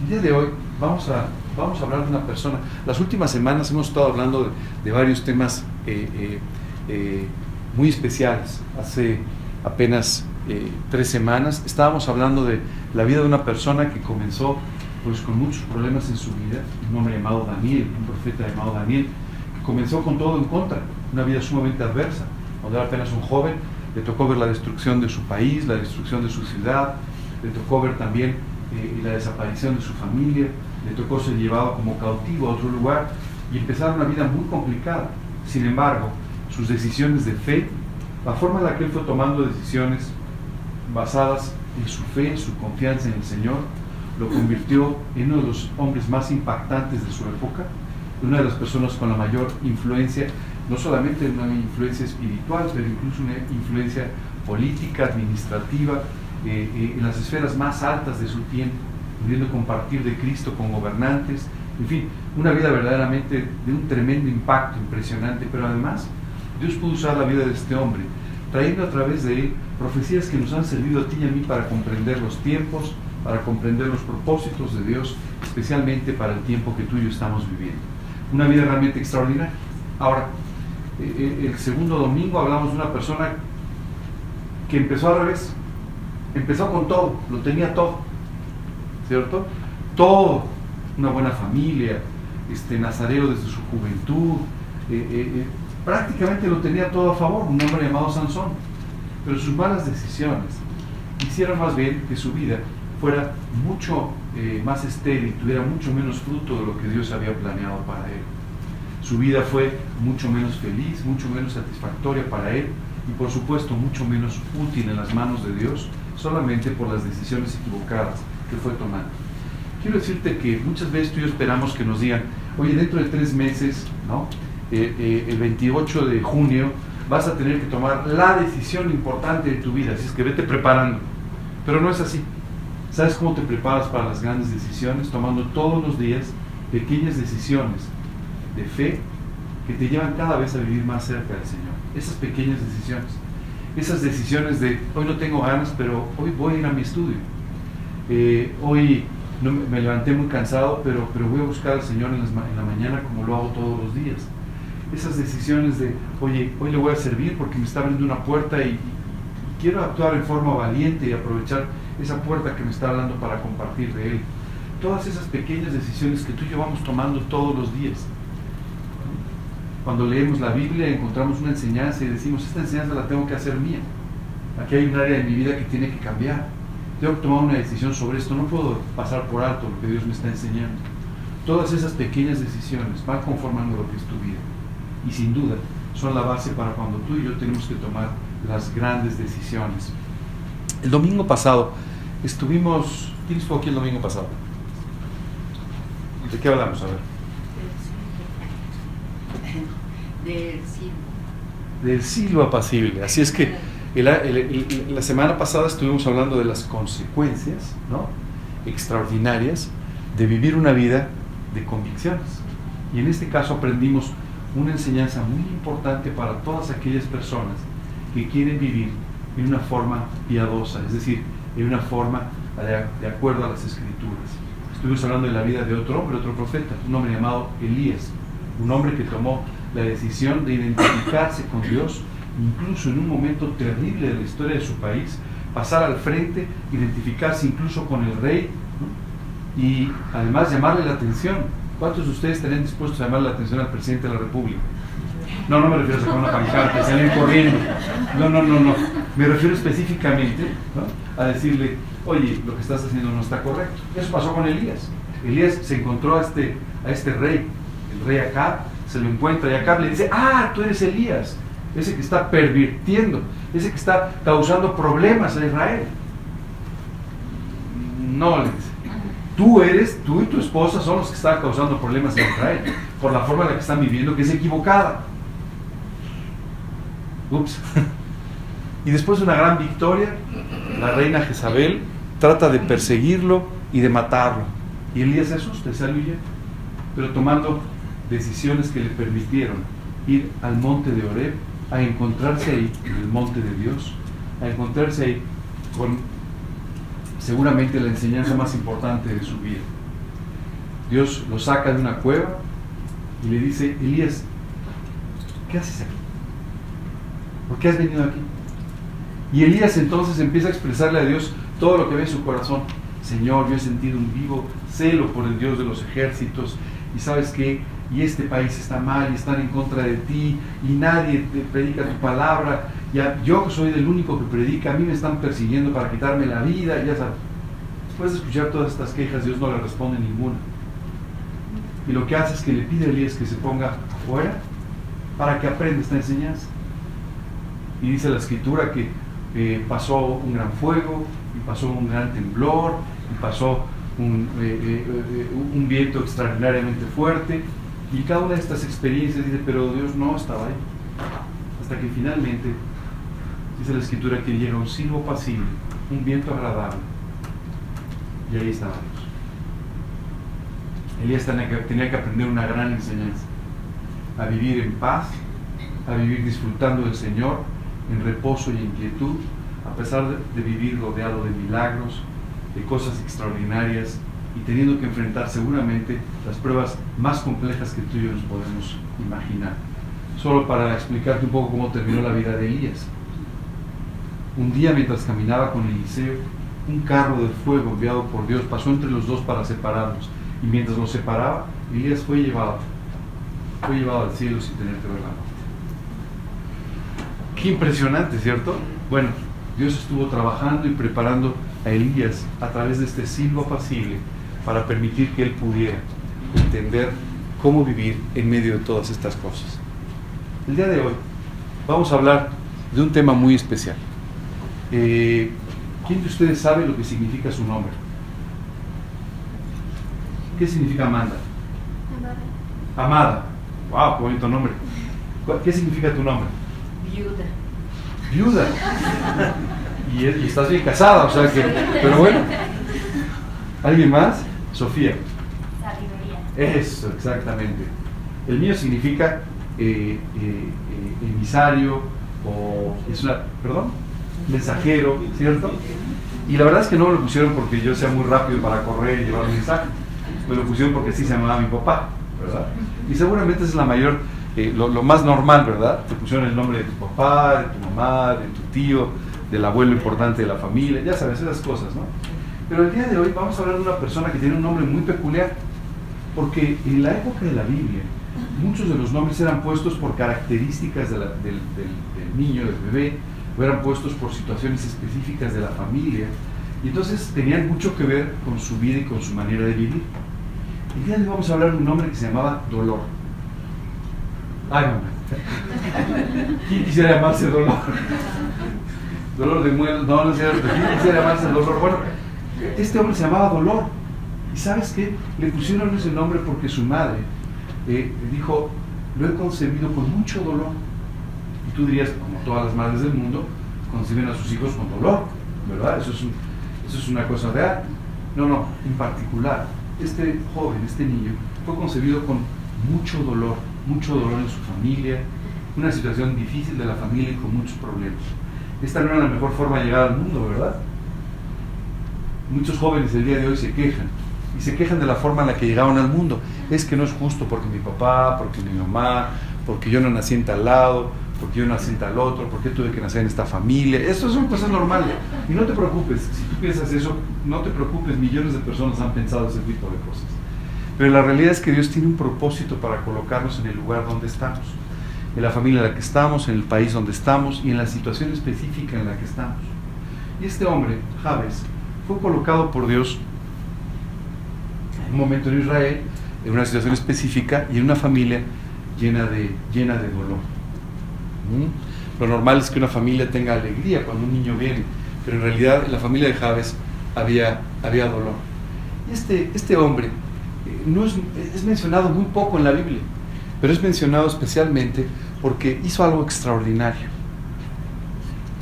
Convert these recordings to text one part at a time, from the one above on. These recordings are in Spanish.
El día de hoy vamos a, vamos a hablar de una persona. Las últimas semanas hemos estado hablando de, varios temas eh, eh, eh, muy especiales. Hace apenas tres semanas estábamos hablando de la vida de una persona que comenzó pues con muchos problemas en su vida, un hombre llamado Daniel, un profeta llamado Daniel, que comenzó con todo en contra, una vida sumamente adversa. Cuando era apenas un joven, le tocó ver la destrucción de su país, la destrucción de su ciudad, le tocó ver también eh, la desaparición de su familia, le tocó ser llevado como cautivo a otro lugar y empezar una vida muy complicada. Sin embargo, sus decisiones de fe, la forma en la que él fue tomando decisiones basadas en su fe, en su confianza en el Señor, lo convirtió en uno de los hombres más impactantes de su época, una de las personas con la mayor influencia, no solamente una influencia espiritual, pero incluso una influencia política, administrativa, eh, eh, en las esferas más altas de su tiempo, pudiendo compartir de Cristo con gobernantes, en fin, una vida verdaderamente de un tremendo impacto impresionante, pero además Dios pudo usar la vida de este hombre, trayendo a través de él profecías que nos han servido a ti y a mí para comprender los tiempos, para comprender los propósitos de Dios, especialmente para el tiempo que tú y yo estamos viviendo. Una vida realmente extraordinaria. Ahora, eh, el segundo domingo hablamos de una persona que empezó al revés, empezó con todo, lo tenía todo, ¿cierto? Todo, una buena familia, este nazareo desde su juventud, eh, eh, eh, prácticamente lo tenía todo a favor, un hombre llamado Sansón, pero sus malas decisiones hicieron más bien que su vida fuera mucho más estéril, tuviera mucho menos fruto de lo que Dios había planeado para él. Su vida fue mucho menos feliz, mucho menos satisfactoria para él y por supuesto mucho menos útil en las manos de Dios solamente por las decisiones equivocadas que fue tomando. Quiero decirte que muchas veces tú y yo esperamos que nos digan, oye, dentro de tres meses, ¿no? Eh, eh, el 28 de junio, vas a tener que tomar la decisión importante de tu vida, así es que vete preparando. Pero no es así. ¿Sabes cómo te preparas para las grandes decisiones? Tomando todos los días pequeñas decisiones de fe que te llevan cada vez a vivir más cerca del Señor. Esas pequeñas decisiones esas decisiones de hoy no tengo ganas, pero hoy voy a ir a mi estudio. Eh, hoy no, me levanté muy cansado, pero, pero voy a buscar al Señor en, la mañana como lo hago todos los días. Esas decisiones de, oye, hoy le voy a servir porque me está abriendo una puerta y, quiero actuar en forma valiente y aprovechar esa puerta que me está hablando para compartir de Él. Todas esas pequeñas decisiones que tú y yo vamos tomando todos los días cuando leemos la Biblia encontramos una enseñanza y decimos, esta enseñanza la tengo que hacer mía. Aquí hay un área de mi vida que tiene que cambiar. Tengo que tomar una decisión sobre esto. No puedo pasar por alto lo que Dios me está enseñando. Todas esas pequeñas decisiones van conformando lo que es tu vida. Y sin duda son la base para cuando tú y yo tenemos que tomar las grandes decisiones. El domingo pasado estuvimos... ¿Quién estuvo aquí el domingo pasado? ¿De qué hablamos? A ver. Del silbo. Del apacible. Así es que la semana pasada estuvimos hablando de las consecuencias extraordinarias de vivir una vida de convicciones. Y en este caso aprendimos una enseñanza muy importante para todas aquellas personas que quieren vivir en una forma piadosa, es decir, en una forma de, acuerdo a las escrituras. Estuvimos hablando de la vida de otro hombre, otro profeta, un hombre llamado Elías, un hombre que tomó la decisión de identificarse con Dios, incluso en un momento terrible de la historia de su país, pasar al frente, identificarse incluso con el rey y además llamarle la atención. ¿Cuántos de ustedes estarían dispuestos a llamarle la atención al presidente de la República? No, no me refiero a sacar una pancarta, salir corriendo. No, no, no, no. Me refiero específicamente a decirle, oye, lo que estás haciendo no está correcto. Eso pasó con Elías. Elías se encontró a este, a este rey, el rey Acab, se lo encuentra y acá le dice, ah, tú eres Elías, ese que está pervirtiendo, ese que está causando problemas a Israel. No, le dice, tú eres, tú y tu esposa son los que están causando problemas a Israel, por la forma en la que están viviendo, que es equivocada. Ups. Y después de una gran victoria, la reina Jezabel trata de perseguirlo y de matarlo. Y Elías se asusta y sale pero tomando decisiones que le permitieron ir al monte de Oreb, a encontrarse ahí, en el monte de Dios, a encontrarse ahí con seguramente la enseñanza más importante de su vida. Dios lo saca de una cueva y le dice, Elías, ¿qué haces aquí? ¿Por qué has venido aquí? Y Elías entonces empieza a expresarle a Dios todo lo que ve en su corazón. Señor, yo he sentido un vivo celo por el Dios de los ejércitos y sabes que y este país está mal y están en contra de ti y nadie te predica tu palabra. Ya, yo soy el único que predica, a mí me están persiguiendo para quitarme la vida, ya sabes. Después de escuchar todas estas quejas, Dios no le responde ninguna. Y lo que hace es que le pide a Elías que se ponga afuera para que aprenda esta enseñanza. Y dice la escritura que eh, pasó un gran fuego, y pasó un gran temblor, y pasó un, eh, eh, un viento extraordinariamente fuerte, y cada una de estas experiencias dice, pero Dios no estaba ahí. Hasta que finalmente, dice la escritura, que llega un silbo pasible, un viento agradable. Y ahí estaba Dios. Elías tenía que, aprender una gran enseñanza. A vivir en paz, a vivir disfrutando del Señor, en reposo y en quietud, a pesar de vivir rodeado de milagros, de cosas extraordinarias, y teniendo que enfrentar seguramente las pruebas más complejas que tú y yo nos podemos imaginar. Solo para explicarte un poco cómo terminó la vida de Elías. Un día mientras caminaba con Eliseo, un carro de fuego enviado por Dios pasó entre los dos para separarlos. Y mientras los separaba, Elías fue llevado, fue llevado al cielo sin tener que ver la muerte. Qué impresionante, ¿cierto? Bueno, Dios estuvo trabajando y preparando a Elías a través de este silbo apacible para permitir que él pudiera entender cómo vivir en medio de todas estas cosas. El día de hoy vamos a hablar de un tema muy especial. Eh, ¿Quién de ustedes sabe lo que significa su nombre? ¿Qué significa Amanda? Amada. Amada. Wow, qué bonito nombre. ¿Qué significa tu nombre? Viuda. Viuda. Y, y estás bien casada, o sea que. Pero bueno. ¿Alguien más? Sofía. Sabiduría. Eso, exactamente. El mío significa eh, eh, emisario o es una, perdón, mensajero, ¿cierto? Y la verdad es que no me lo pusieron porque yo sea muy rápido para correr y llevar un mensaje. Me lo pusieron porque así se llamaba mi papá, ¿verdad? Y seguramente es la mayor, eh, lo, lo más normal, ¿verdad? Te pusieron el nombre de tu papá, de tu mamá, de tu tío, del abuelo importante de la familia, ya sabes, esas cosas, ¿no? Pero el día de hoy vamos a hablar de una persona que tiene un nombre muy peculiar, porque en la época de la Biblia muchos de los nombres eran puestos por características de la- del, del- del niño, del bebé, o eran puestos por situaciones específicas de la familia, y entonces tenían mucho que ver con su vida y con su manera de vivir. El día de hoy vamos a hablar de un nombre que se llamaba Dolor. Ay, mamá. ¿Quién quisiera llamarse Dolor? Dolor de muelas, no, no es cierto. ¿Quién quisiera llamarse Dolor? Bueno, este hombre se llamaba Dolor. ¿Y sabes qué? Le pusieron ese nombre porque su madre eh, dijo, lo he concebido con mucho dolor. Y tú dirías, como todas las madres del mundo, conciben a sus hijos con dolor, ¿verdad? Eso es, eso es una cosa real. No, no, en particular, este joven, este niño, fue concebido con mucho dolor, mucho dolor en su familia, una situación difícil de la familia y con muchos problemas. Esta no era la mejor forma de llegar al mundo, ¿verdad? Muchos jóvenes el día de hoy se quejan y se quejan de la forma en la que llegaron al mundo. Es que no es justo porque mi papá, porque mi mamá, porque yo no nací en tal lado, porque yo nací en tal otro, porque tuve que nacer en esta familia. Eso son cosas normales. Y no te preocupes, si tú piensas eso, no te preocupes, millones de personas han pensado ese tipo de cosas. Pero la realidad es que Dios tiene un propósito para colocarnos en el lugar donde estamos, en la familia en la que estamos, en el país donde estamos y en la situación específica en la que estamos. Y este hombre, Javes, fue colocado por Dios en un momento en Israel, en una situación específica y en una familia llena de, llena de dolor. Lo normal es que una familia tenga alegría cuando un niño viene, pero en realidad en la familia de Javes había, había dolor. Y este, este hombre eh, no es, es mencionado muy poco en la Biblia, pero es mencionado especialmente porque hizo algo extraordinario.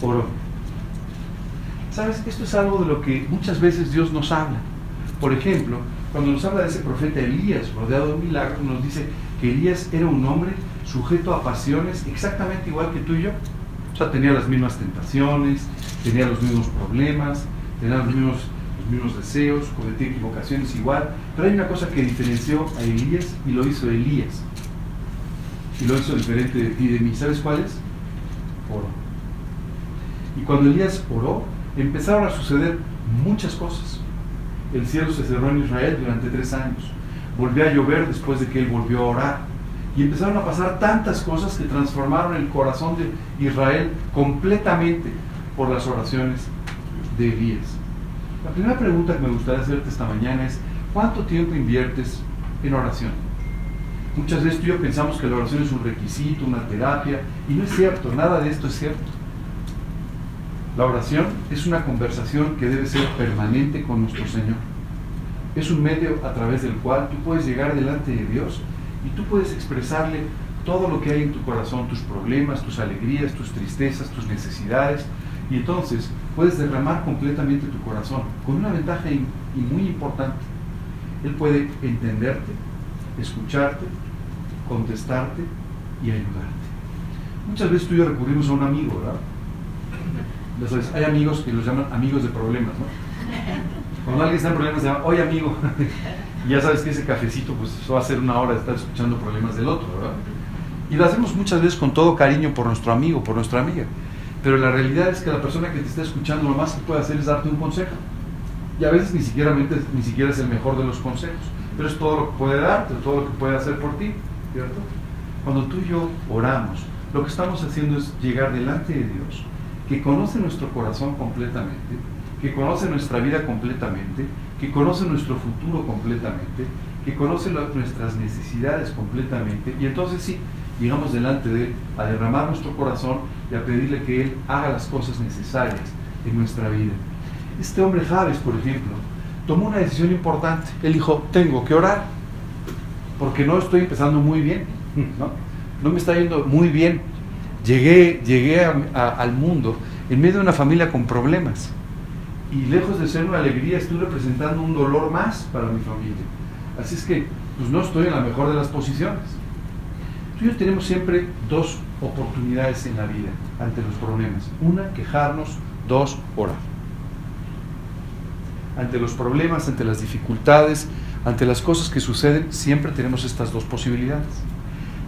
Oró. ¿Sabes? Esto es algo de lo que muchas veces Dios nos habla. Por ejemplo, cuando nos habla de ese profeta Elías, rodeado de milagros, nos dice que Elías era un hombre sujeto a pasiones exactamente igual que tú y yo. O sea, tenía las mismas tentaciones, tenía los mismos problemas, tenía los mismos, los mismos deseos, cometía equivocaciones igual, pero hay una cosa que diferenció a Elías y lo hizo Elías. Y lo hizo diferente de ti y de mí. ¿Sabes cuál es? Oró. Y cuando Elías oró, empezaron a suceder muchas cosas. El cielo se cerró en Israel durante tres años. Volvió a llover después de que él volvió a orar. Y empezaron a pasar tantas cosas que transformaron el corazón de Israel completamente por las oraciones de Elías. La primera pregunta que me gustaría hacerte esta mañana es, ¿cuánto tiempo inviertes en oración? Muchas veces tú y yo pensamos que la oración es un requisito, una terapia, y no es cierto, nada de esto es cierto. La oración es una conversación que debe ser permanente con nuestro Señor. Es un medio a través del cual tú puedes llegar delante de Dios y tú puedes expresarle todo lo que hay en tu corazón, tus problemas, tus alegrías, tus tristezas, tus necesidades, y entonces puedes derramar completamente tu corazón, con una ventaja y muy importante. Él puede entenderte, escucharte, contestarte y ayudarte. Muchas veces tú y yo recurrimos a un amigo, ¿verdad? Ya hay amigos que los llaman amigos de problemas, ¿no? Cuando alguien está en problemas, se llama, oye amigo, y ya sabes que ese cafecito, pues eso va a ser una hora de estar escuchando problemas del otro, ¿verdad? Y lo hacemos muchas veces con todo cariño por nuestro amigo, por nuestra amiga. Pero la realidad es que la persona que te está escuchando lo más que puede hacer es darte un consejo. Y a veces ni siquiera, ni siquiera es el mejor de los consejos, pero es todo lo que puede darte, todo lo que puede hacer por ti, ¿cierto? Cuando tú y yo oramos, lo que estamos haciendo es llegar delante de Dios, que conoce nuestro corazón completamente, que conoce nuestra vida completamente, que conoce nuestro futuro completamente, que conoce nuestras necesidades completamente, y entonces sí, llegamos delante de Él a derramar nuestro corazón y a pedirle que Él haga las cosas necesarias en nuestra vida. Este hombre Javes, por ejemplo, tomó una decisión importante. Él dijo, tengo que orar, porque no estoy empezando muy bien, ¿no? no me está yendo muy bien. Llegué, llegué al mundo en medio de una familia con problemas. Y lejos de ser una alegría, estoy representando un dolor más para mi familia. Así es que, pues no estoy en la mejor de las posiciones. Yo tenemos siempre dos oportunidades en la vida ante los problemas. Una, quejarnos. Dos, orar. Ante los problemas, ante las dificultades, ante las cosas que suceden, siempre tenemos estas dos posibilidades.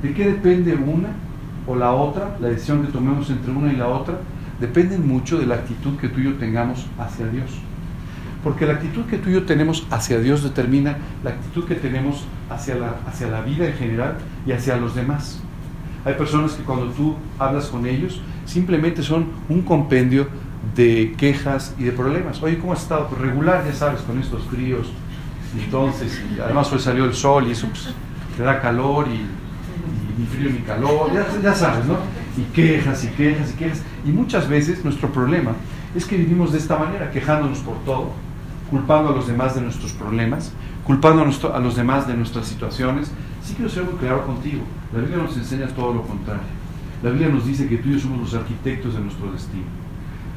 ¿De qué depende una o la otra? La decisión que tomemos entre una y la otra depende mucho de la actitud que tú y yo tengamos hacia Dios. Porque la actitud que tú y yo tenemos hacia Dios determina la actitud que tenemos hacia la, hacia la vida en general y hacia los demás. Hay personas que cuando tú hablas con ellos simplemente son un compendio de quejas y de problemas. Oye, ¿cómo has estado? Pues regular, ya sabes, con estos fríos. Entonces, además hoy salió el sol y eso pues, te da calor y, ni frío ni calor, ya, ya sabes, ¿no? Y quejas y quejas y quejas. Y muchas veces nuestro problema es que vivimos de esta manera, quejándonos por todo, culpando a los demás de nuestros problemas, culpando a, los demás de nuestras situaciones. Sí quiero ser muy claro contigo. La Biblia nos enseña todo lo contrario. La Biblia nos dice que tú y yo somos los arquitectos de nuestro destino.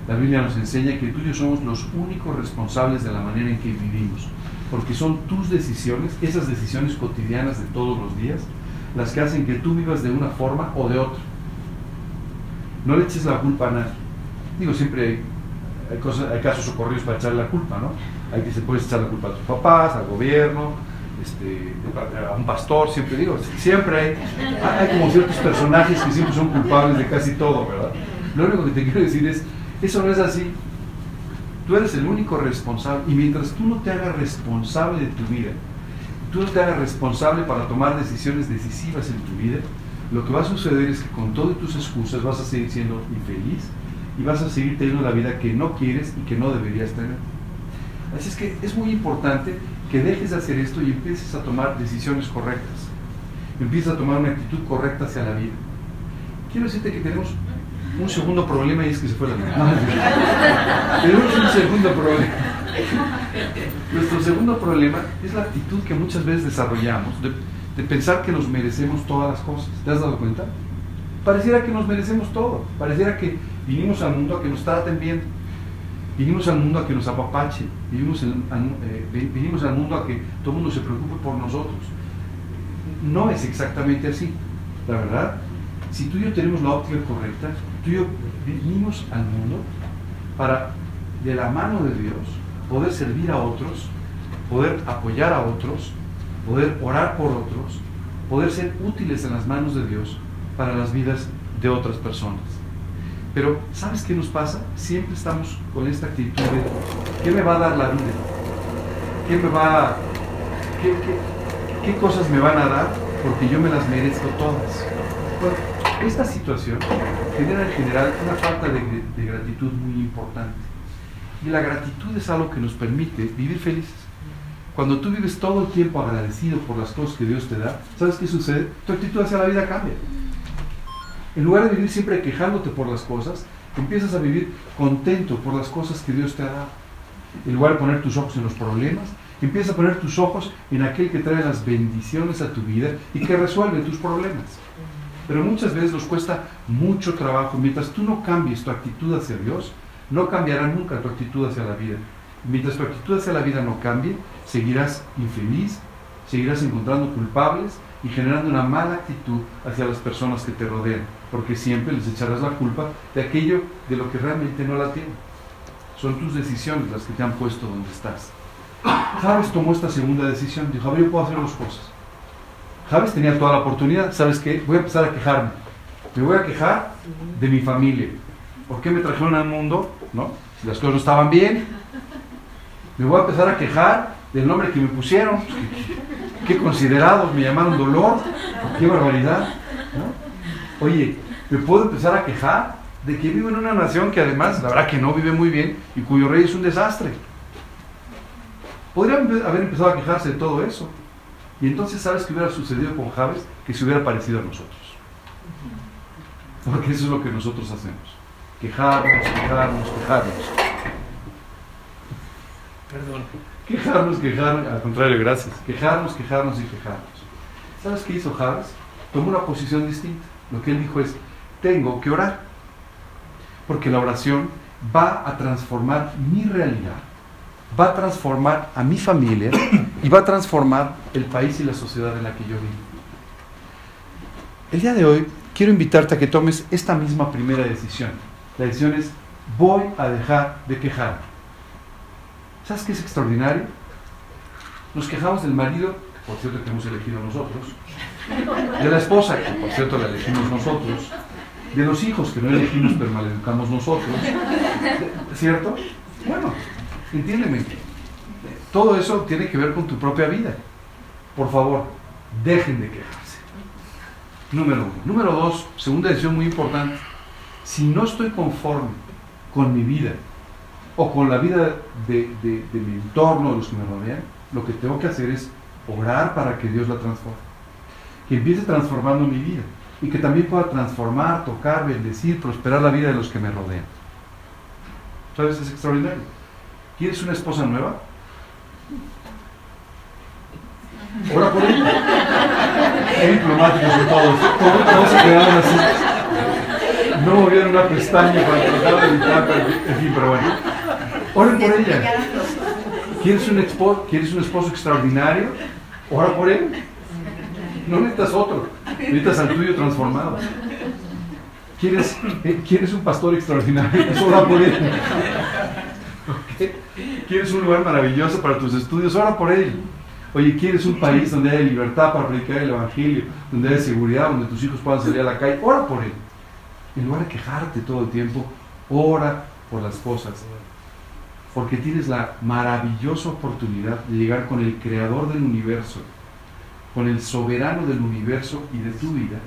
La Biblia nos enseña que tú y yo somos los únicos responsables de la manera en que vivimos. Porque son tus decisiones, esas decisiones cotidianas de todos los días, las que hacen que tú vivas de una forma o de otra. No le eches la culpa a nadie. Digo, siempre hay, cosas, hay casos ocurridos para echarle la culpa, ¿no? Hay que se puede echar la culpa a tus papás, al gobierno, este, a un pastor, siempre digo, siempre hay, hay como ciertos personajes que siempre son culpables de casi todo, ¿verdad? Lo único que te quiero decir es, eso no es así. Tú eres el único responsable y mientras tú no te hagas responsable de tu vida, tú no te hagas responsable para tomar decisiones decisivas en tu vida, lo que va a suceder es que con todas tus excusas vas a seguir siendo infeliz y vas a seguir teniendo la vida que no quieres y que no deberías tener. Así es que es muy importante que dejes de hacer esto y empieces a tomar decisiones correctas. Empieces a tomar una actitud correcta hacia la vida. Quiero decirte que tenemos un segundo problema y es que se fue la vida. tenemos un segundo problema. Nuestro segundo problema es la actitud que muchas veces desarrollamos de, pensar que nos merecemos todas las cosas. ¿Te has dado cuenta? Pareciera que nos merecemos todo. Pareciera que vinimos al mundo a que nos traten bien Vinimos al mundo a que nos apapache, vinimos, eh, al mundo a que todo el mundo se preocupe por nosotros. No es exactamente así, la verdad. Si tú y yo tenemos la óptica correcta, tú y yo vinimos al mundo para, de la mano de Dios, poder servir a otros, poder apoyar a otros, poder orar por otros, poder ser útiles en las manos de Dios para las vidas de otras personas. Pero, ¿sabes qué nos pasa? Siempre estamos con esta actitud de, ¿qué me va a dar la vida? ¿Qué me va qué, cosas me van a dar? Porque yo me las merezco todas. Bueno, esta situación genera en general una falta de gratitud muy importante. Y la gratitud es algo que nos permite vivir felices. Cuando tú vives todo el tiempo agradecido por las cosas que Dios te da, ¿sabes qué sucede? Tu actitud hacia la vida cambia. En lugar de vivir siempre quejándote por las cosas, empiezas a vivir contento por las cosas que Dios te ha dado. En lugar de poner tus ojos en los problemas, empieza a poner tus ojos en aquel que trae las bendiciones a tu vida y que resuelve tus problemas. Pero muchas veces nos cuesta mucho trabajo. Mientras tú no cambies tu actitud hacia Dios, no cambiará nunca tu actitud hacia la vida. Mientras tu actitud hacia la vida no cambie, seguirás infeliz, seguirás encontrando culpables y generando una mala actitud hacia las personas que te rodean, porque siempre les echarás la culpa de aquello de lo que realmente no la tienen. Son tus decisiones las que te han puesto donde estás. Javes tomó esta segunda decisión, dijo, a ver, yo puedo hacer dos cosas. Javes tenía toda la oportunidad, ¿sabes qué? Voy a empezar a quejarme. Me voy a quejar de mi familia. ¿Por qué me trajeron al mundo? ¿No? Si las cosas no estaban bien. Me voy a empezar a quejar del nombre que me pusieron. Qué considerados, me llamaron dolor. Qué barbaridad. Oye, me puedo empezar a quejar de que vivo en una nación que además, la verdad que no vive muy bien y cuyo rey es un desastre. Podrían haber empezado a quejarse de todo eso. Y entonces, ¿sabes qué hubiera sucedido con Javes? Que se hubiera parecido a nosotros. Porque eso es lo que nosotros hacemos. Quejarnos, quejarnos, quejarnos. Perdón. Quejarnos, quejarnos, al contrario, gracias. Quejarnos, quejarnos y quejarnos. ¿Sabes qué hizo Javes? Tomó una posición distinta. Lo que él dijo es, tengo que orar. Porque la oración va a transformar mi realidad, va a transformar a mi familia y va a transformar el país y la sociedad en la que yo vivo. El día de hoy quiero invitarte a que tomes esta misma primera decisión. La decisión es, voy a dejar de quejarme. ¿Sabes qué es extraordinario? Nos quejamos del marido, que por cierto que hemos elegido nosotros, de la esposa, que por cierto la elegimos nosotros, de los hijos que no elegimos pero maleducamos nosotros, ¿cierto? Bueno, entiéndeme, todo eso tiene que ver con tu propia vida. Por favor, dejen de quejarse. Número uno. Número dos, segunda decisión muy importante. Si no estoy conforme con mi vida o con la vida de, mi entorno, de los que me rodean, lo que tengo que hacer es orar para que Dios la transforme. Que empiece transformando mi vida y que también pueda transformar, tocar, bendecir, prosperar la vida de los que me rodean. ¿Sabes? Es extraordinario. ¿Quieres una esposa nueva? Ora por él. Es diplomáticos de todos. Todos, se quedaron así. No movieron una pestaña para tratar de evitar, en fin, pero bueno. Oren por ella. ¿Quieres un, esposo, ¿Quieres un esposo extraordinario? Ora por él. No necesitas otro. Necesitas al tuyo transformado. ¿Quieres, eh, ¿Quieres un pastor extraordinario? Eso ora por él. ¿Quieres un lugar maravilloso para tus estudios? Ora por él. Oye, ¿quieres un país donde haya libertad para predicar el Evangelio, donde haya seguridad, donde tus hijos puedan salir a la calle? Ora por él. En lugar de quejarte todo el tiempo, ora por las cosas. Porque tienes la maravillosa oportunidad de llegar con el creador del universo, con el soberano del universo y de tu vida,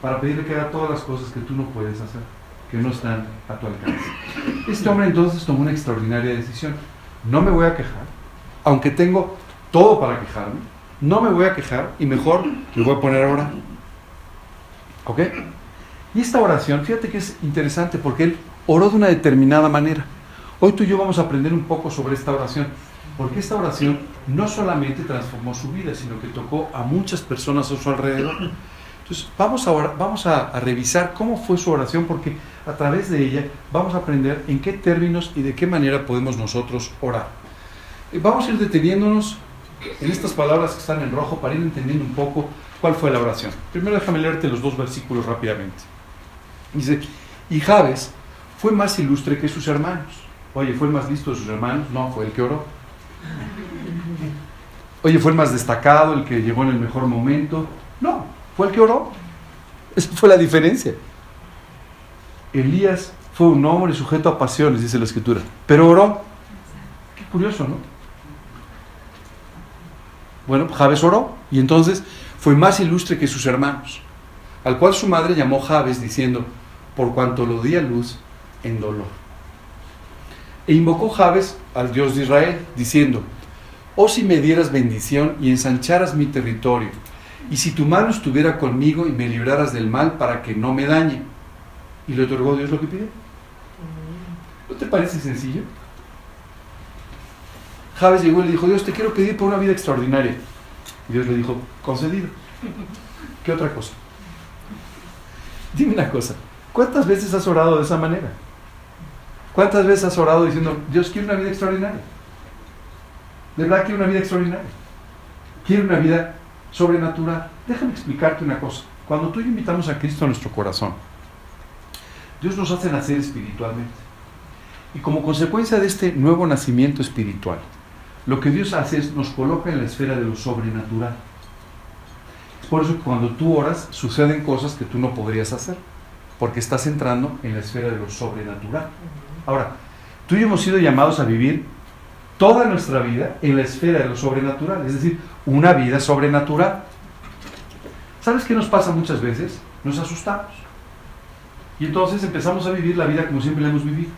para pedirle que haga todas las cosas que tú no puedes hacer, que no están a tu alcance. Este hombre entonces tomó una extraordinaria decisión. No me voy a quejar, aunque tengo todo para quejarme, no me voy a quejar y mejor me voy a poner a orar. ¿Ok? Y esta oración, fíjate que es interesante porque él oró de una determinada manera. Hoy tú y yo vamos a aprender un poco sobre esta oración, porque esta oración no solamente transformó su vida, sino que tocó a muchas personas a su alrededor. Entonces, vamos a, vamos a, revisar cómo fue su oración, porque a través de ella vamos a aprender en qué términos y de qué manera podemos nosotros orar. Vamos a ir deteniéndonos en estas palabras que están en rojo para ir entendiendo un poco cuál fue la oración. Primero déjame leerte los dos versículos rápidamente. Dice, y Javes fue más ilustre que sus hermanos. Oye, ¿fue el más listo de sus hermanos? No, fue el que oró. Oye, ¿fue el más destacado, el que llegó en el mejor momento? No, fue el que oró. Esa fue la diferencia. Elías fue un hombre sujeto a pasiones, dice la escritura, pero oró. Qué curioso, ¿no? Bueno, Jabes oró y entonces fue más ilustre que sus hermanos, al cual su madre llamó Jabes diciendo, por cuanto lo di a luz en dolor. E invocó Jabes al Dios de Israel, diciendo, oh si me dieras bendición y ensancharas mi territorio, y si tu mano estuviera conmigo y me libraras del mal para que no me dañe. Y le otorgó Dios lo que pidió. ¿No te parece sencillo? Javes llegó y le dijo, Dios, te quiero pedir por una vida extraordinaria. Dios le dijo, concedido. ¿Qué otra cosa? Dime una cosa, ¿cuántas veces has orado de esa manera? ¿Cuántas veces has orado diciendo, Dios quiere una vida extraordinaria? De verdad quiere una vida extraordinaria. Quiere una vida sobrenatural. Déjame explicarte una cosa. Cuando tú y yo invitamos a Cristo a nuestro corazón, Dios nos hace nacer espiritualmente. Y como consecuencia de este nuevo nacimiento espiritual, lo que Dios hace es nos coloca en la esfera de lo sobrenatural. Es por eso que cuando tú oras suceden cosas que tú no podrías hacer, porque estás entrando en la esfera de lo sobrenatural. Ahora, tú y yo hemos sido llamados a vivir toda nuestra vida en la esfera de lo sobrenatural, es decir, una vida sobrenatural. ¿Sabes qué nos pasa muchas veces? Nos asustamos. Y entonces empezamos a vivir la vida como siempre la hemos vivido.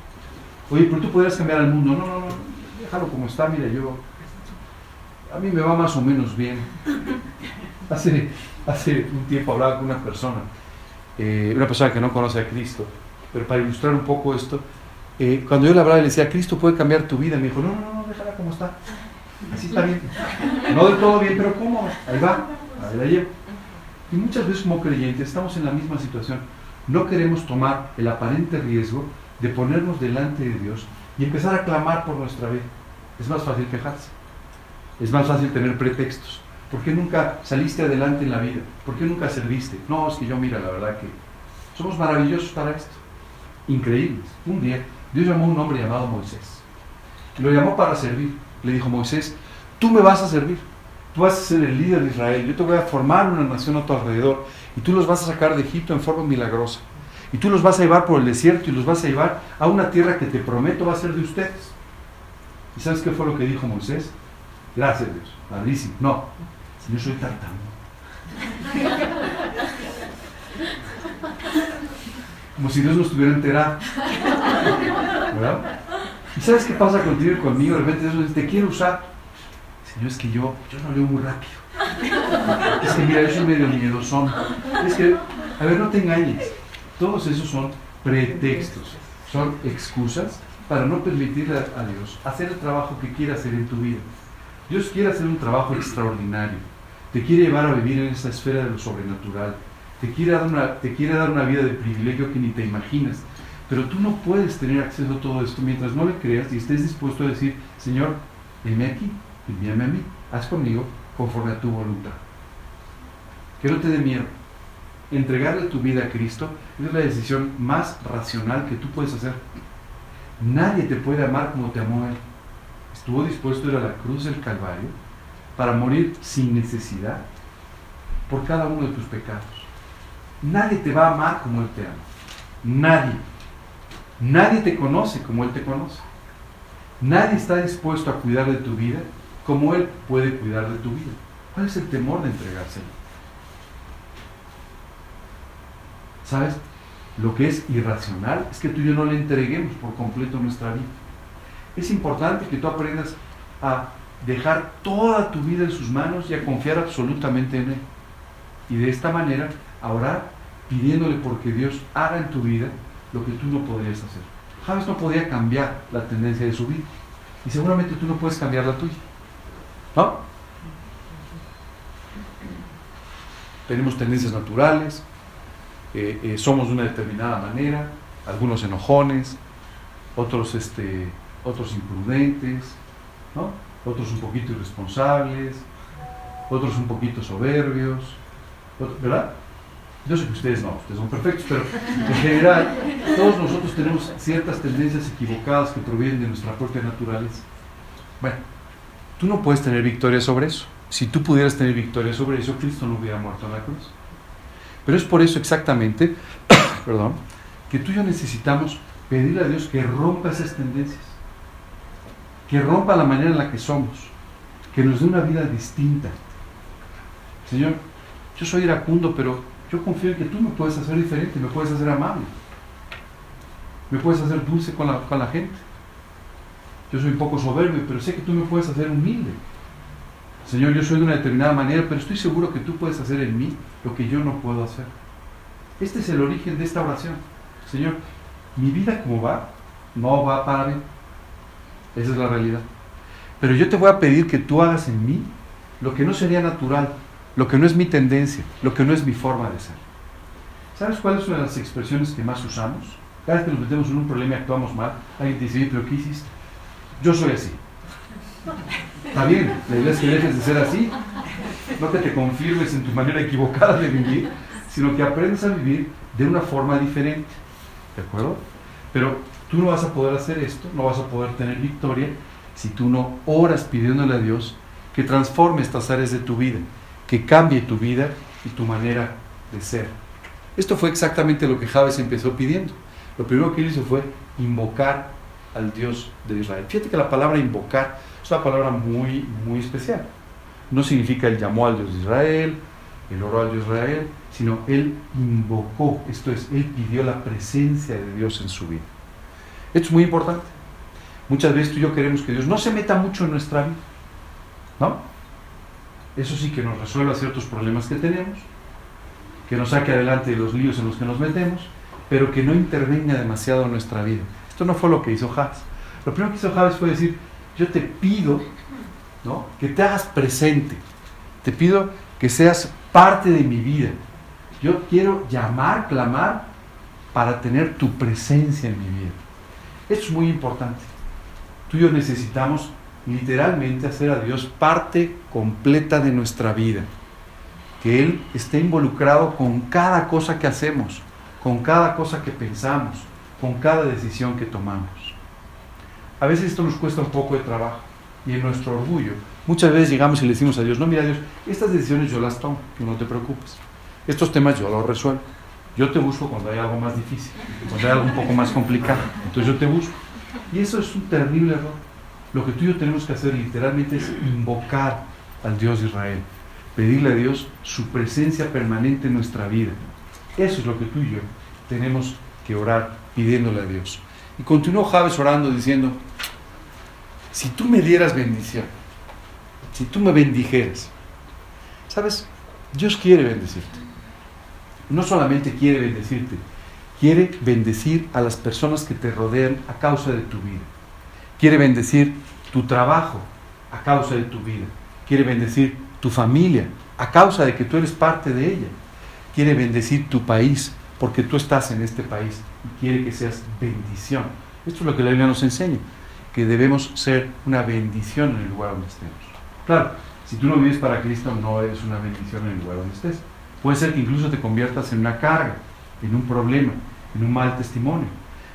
Oye, pero tú podrías cambiar el mundo. No, no, no, déjalo como está, mira, yo. A mí me va más o menos bien. Hace, hace un tiempo hablaba con una persona, eh, una persona que no conoce a Cristo, pero para ilustrar un poco esto, eh, cuando yo le hablaba y le decía, Cristo puede cambiar tu vida, me dijo, no, no, no, déjala como está. Así está bien. No del todo bien, pero ¿cómo? Ahí va, ahí la llevo. Y muchas veces como creyentes estamos en la misma situación. No queremos tomar el aparente riesgo de ponernos delante de Dios y empezar a clamar por nuestra vida. Es más fácil quejarse. Es más fácil tener pretextos. ¿Por qué nunca saliste adelante en la vida? ¿Por qué nunca serviste? No, es que yo mira, la verdad que somos maravillosos para esto. Increíbles. Un día Dios llamó a un hombre llamado Moisés. Lo llamó para servir. Le dijo, Moisés, tú me vas a servir. Tú vas a ser el líder de Israel. Yo te voy a formar una nación a tu alrededor. Y tú los vas a sacar de Egipto en forma milagrosa. Y tú los vas a llevar por el desierto y los vas a llevar a una tierra que te prometo va a ser de ustedes. ¿Y sabes qué fue lo que dijo Moisés? Gracias Dios. Padrísimo. No, yo soy tartamudo. Como si Dios no estuviera enterado. ¿Verdad? ¿Y sabes qué pasa contigo y conmigo? De repente Dios te quiero usar. Señor, es que yo, yo no leo muy rápido. Es que mira, yo soy medio miedosón. Es que, a ver, no te engañes. Todos esos son pretextos, son excusas para no permitirle a Dios hacer el trabajo que quiere hacer en tu vida. Dios quiere hacer un trabajo extraordinario. Te quiere llevar a vivir en esa esfera de lo sobrenatural. Te quiere dar una, te quiere dar una vida de privilegio que ni te imaginas. Pero tú no puedes tener acceso a todo esto mientras no le creas y estés dispuesto a decir, Señor, envíame aquí, envíame a mí, haz conmigo conforme a tu voluntad. Que no te dé miedo. Entregarle tu vida a Cristo es la decisión más racional que tú puedes hacer. Nadie te puede amar como te amó Él. Estuvo dispuesto a ir a la cruz del Calvario para morir sin necesidad por cada uno de tus pecados. Nadie te va a amar como Él te ama. Nadie. Nadie te conoce como Él te conoce. Nadie está dispuesto a cuidar de tu vida como Él puede cuidar de tu vida. ¿Cuál es el temor de entregárselo? ¿Sabes? Lo que es irracional es que tú y yo no le entreguemos por completo nuestra vida. Es importante que tú aprendas a dejar toda tu vida en sus manos y a confiar absolutamente en Él. Y de esta manera a orar pidiéndole porque Dios haga en tu vida lo que tú no podrías hacer. Javes no podía cambiar la tendencia de su vida. Y seguramente tú no puedes cambiar la tuya. ¿No? Tenemos tendencias naturales, eh, eh, somos de una determinada manera, algunos enojones, otros, este, otros imprudentes, ¿no? Otros un poquito irresponsables, otros un poquito soberbios, ¿verdad? Yo sé que ustedes no, ustedes son perfectos, pero en general todos nosotros tenemos ciertas tendencias equivocadas que provienen de nuestra propia naturaleza. Bueno, tú no puedes tener victoria sobre eso. Si tú pudieras tener victoria sobre eso, Cristo no hubiera muerto en la cruz. Pero es por eso exactamente, perdón, que tú y yo necesitamos pedirle a Dios que rompa esas tendencias, que rompa la manera en la que somos, que nos dé una vida distinta. Señor, yo soy iracundo, pero yo confío en que tú me puedes hacer diferente, me puedes hacer amable, me puedes hacer dulce con la, con la gente. Yo soy un poco soberbio, pero sé que tú me puedes hacer humilde. Señor, yo soy de una determinada manera, pero estoy seguro que tú puedes hacer en mí lo que yo no puedo hacer. Este es el origen de esta oración. Señor, mi vida como va, no va para bien. Esa es la realidad. Pero yo te voy a pedir que tú hagas en mí lo que no sería natural, lo que no es mi tendencia, lo que no es mi forma de ser. ¿Sabes cuál es una de las expresiones que más usamos? Cada vez que nos metemos en un problema y actuamos mal, alguien te dice, pero ¿qué hiciste? Yo soy así. Está bien, la idea es que dejes de ser así, no que te confirmes en tu manera equivocada de vivir, sino que aprendas a vivir de una forma diferente. ¿De acuerdo? Pero tú no vas a poder hacer esto, no vas a poder tener victoria si tú no oras pidiéndole a Dios que transforme estas áreas de tu vida, que cambie tu vida y tu manera de ser. Esto fue exactamente lo que Javes empezó pidiendo. Lo primero que él hizo fue invocar al Dios de Israel. Fíjate que la palabra invocar es una palabra muy, muy especial. No significa él llamó al Dios de Israel, el oró al Dios de Israel, sino él invocó, esto es, él pidió la presencia de Dios en su vida. Esto es muy importante. Muchas veces tú y yo queremos que Dios no se meta mucho en nuestra vida, ¿no? Eso sí que nos resuelva ciertos problemas que tenemos, que nos saque adelante de los líos en los que nos metemos, pero que no intervenga demasiado en nuestra vida. Esto no fue lo que hizo Javes. Lo primero que hizo Javes fue decir, yo te pido ¿no? que te hagas presente, te pido que seas parte de mi vida. Yo quiero llamar, clamar para tener tu presencia en mi vida. Esto es muy importante. Tú y yo necesitamos literalmente hacer a Dios parte completa de nuestra vida. Que Él esté involucrado con cada cosa que hacemos, con cada cosa que pensamos, con cada decisión que tomamos. A veces esto nos cuesta un poco de trabajo y en nuestro orgullo. Muchas veces llegamos y le decimos a Dios, no, mira Dios, estas decisiones yo las tomo, no te preocupes. Estos temas yo los resuelvo. Yo te busco cuando hay algo más difícil, cuando hay algo un poco más complicado. Entonces yo te busco. Y eso es un terrible error. Lo que tú y yo tenemos que hacer literalmente es invocar al Dios de Israel, pedirle a Dios su presencia permanente en nuestra vida. Eso es lo que tú y yo tenemos que orar pidiéndole a Dios. Y continuó Javes orando diciendo, si tú me dieras bendición, si tú me bendijeras, ¿sabes? Dios quiere bendecirte. No solamente quiere bendecirte, quiere bendecir a las personas que te rodean a causa de tu vida. Quiere bendecir tu trabajo a causa de tu vida. Quiere bendecir tu familia a causa de que tú eres parte de ella. Quiere bendecir tu país porque tú estás en este país y quiere que seas bendición. Esto es lo que la Biblia nos enseña, que debemos ser una bendición en el lugar donde estemos. Claro, si tú no vives para Cristo, no eres una bendición en el lugar donde estés. Puede ser que incluso te conviertas en una carga, en un problema, en un mal testimonio.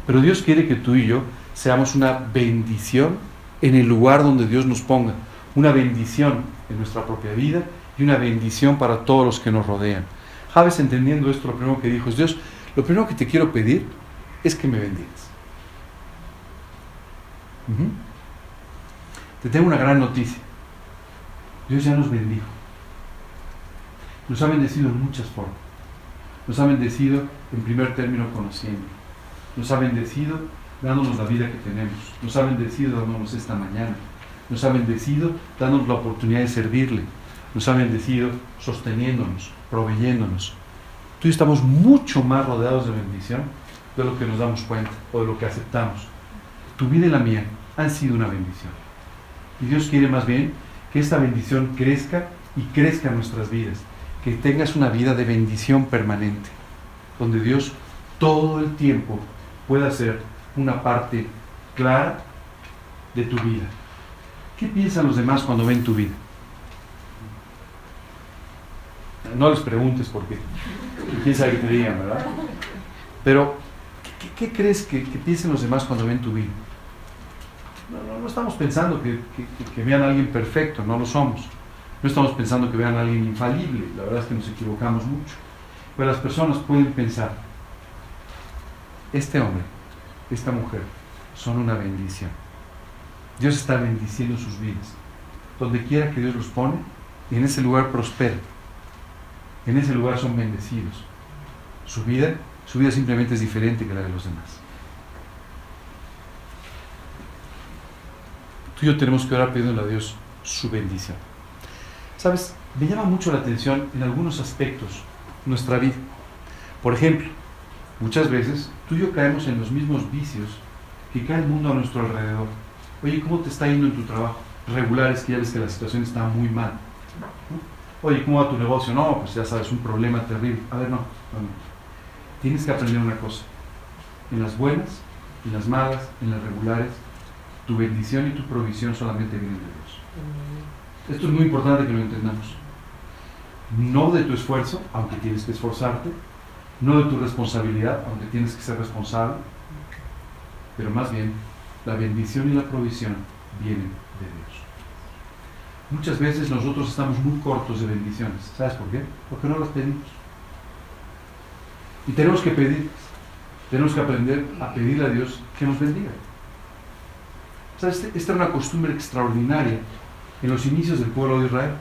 Pero Dios quiere que tú y yo seamos una bendición en el lugar donde Dios nos ponga. Una bendición en nuestra propia vida y una bendición para todos los que nos rodean. Javes entendiendo esto, lo primero que dijo es, Dios, lo primero que te quiero pedir es que me bendigas. Te tengo una gran noticia. Dios ya nos bendijo. Nos ha bendecido en muchas formas. Nos ha bendecido en primer término conociendo. Nos ha bendecido dándonos la vida que tenemos. Nos ha bendecido dándonos esta mañana. Nos ha bendecido dándonos la oportunidad de servirle. Nos ha bendecido sosteniéndonos, proveyéndonos. Tú y estamos mucho más rodeados de bendición de lo que nos damos cuenta o de lo que aceptamos. Tu vida y la mía han sido una bendición. Y Dios quiere más bien que esta bendición crezca y crezca en nuestras vidas. Que tengas una vida de bendición permanente, donde Dios todo el tiempo pueda ser una parte clara de tu vida. ¿Qué piensan los demás cuando ven tu vida? No les preguntes por qué. Quién qué te digan, ¿verdad? Pero, ¿qué, crees que, piensen los demás cuando ven tu vida? No, no, estamos pensando que, que, vean a alguien perfecto, no lo somos. No estamos pensando que vean a alguien infalible, la verdad es que nos equivocamos mucho. Pero las personas pueden pensar, este hombre, esta mujer, son una bendición. Dios está bendiciendo sus vidas. Donde quiera que Dios los pone, en ese lugar prosperan. En ese lugar son bendecidos. Su vida, su vida simplemente es diferente que la de los demás. Tú y yo tenemos que orar pidiendo a Dios su bendición. Sabes, me llama mucho la atención en algunos aspectos nuestra vida. Por ejemplo, muchas veces tú y yo caemos en los mismos vicios que cae el mundo a nuestro alrededor. Oye, ¿cómo te está yendo en tu trabajo? Regular es que ya ves que la situación está muy mal. Oye, ¿cómo va tu negocio? No, pues ya sabes, un problema terrible. A ver, no, Tienes que aprender una cosa. En las buenas, en las malas, en las regulares, tu bendición y tu provisión solamente vienen de Dios. Esto es muy importante que lo entendamos. No de tu esfuerzo, aunque tienes que esforzarte, no de tu responsabilidad, aunque tienes que ser responsable, pero más bien la bendición y la provisión vienen de Dios. Muchas veces nosotros estamos muy cortos de bendiciones. ¿Sabes por qué? Porque no las pedimos. Y tenemos que pedir, tenemos que aprender a pedirle a Dios que nos bendiga. Este, esta era una costumbre extraordinaria en los inicios del pueblo de Israel.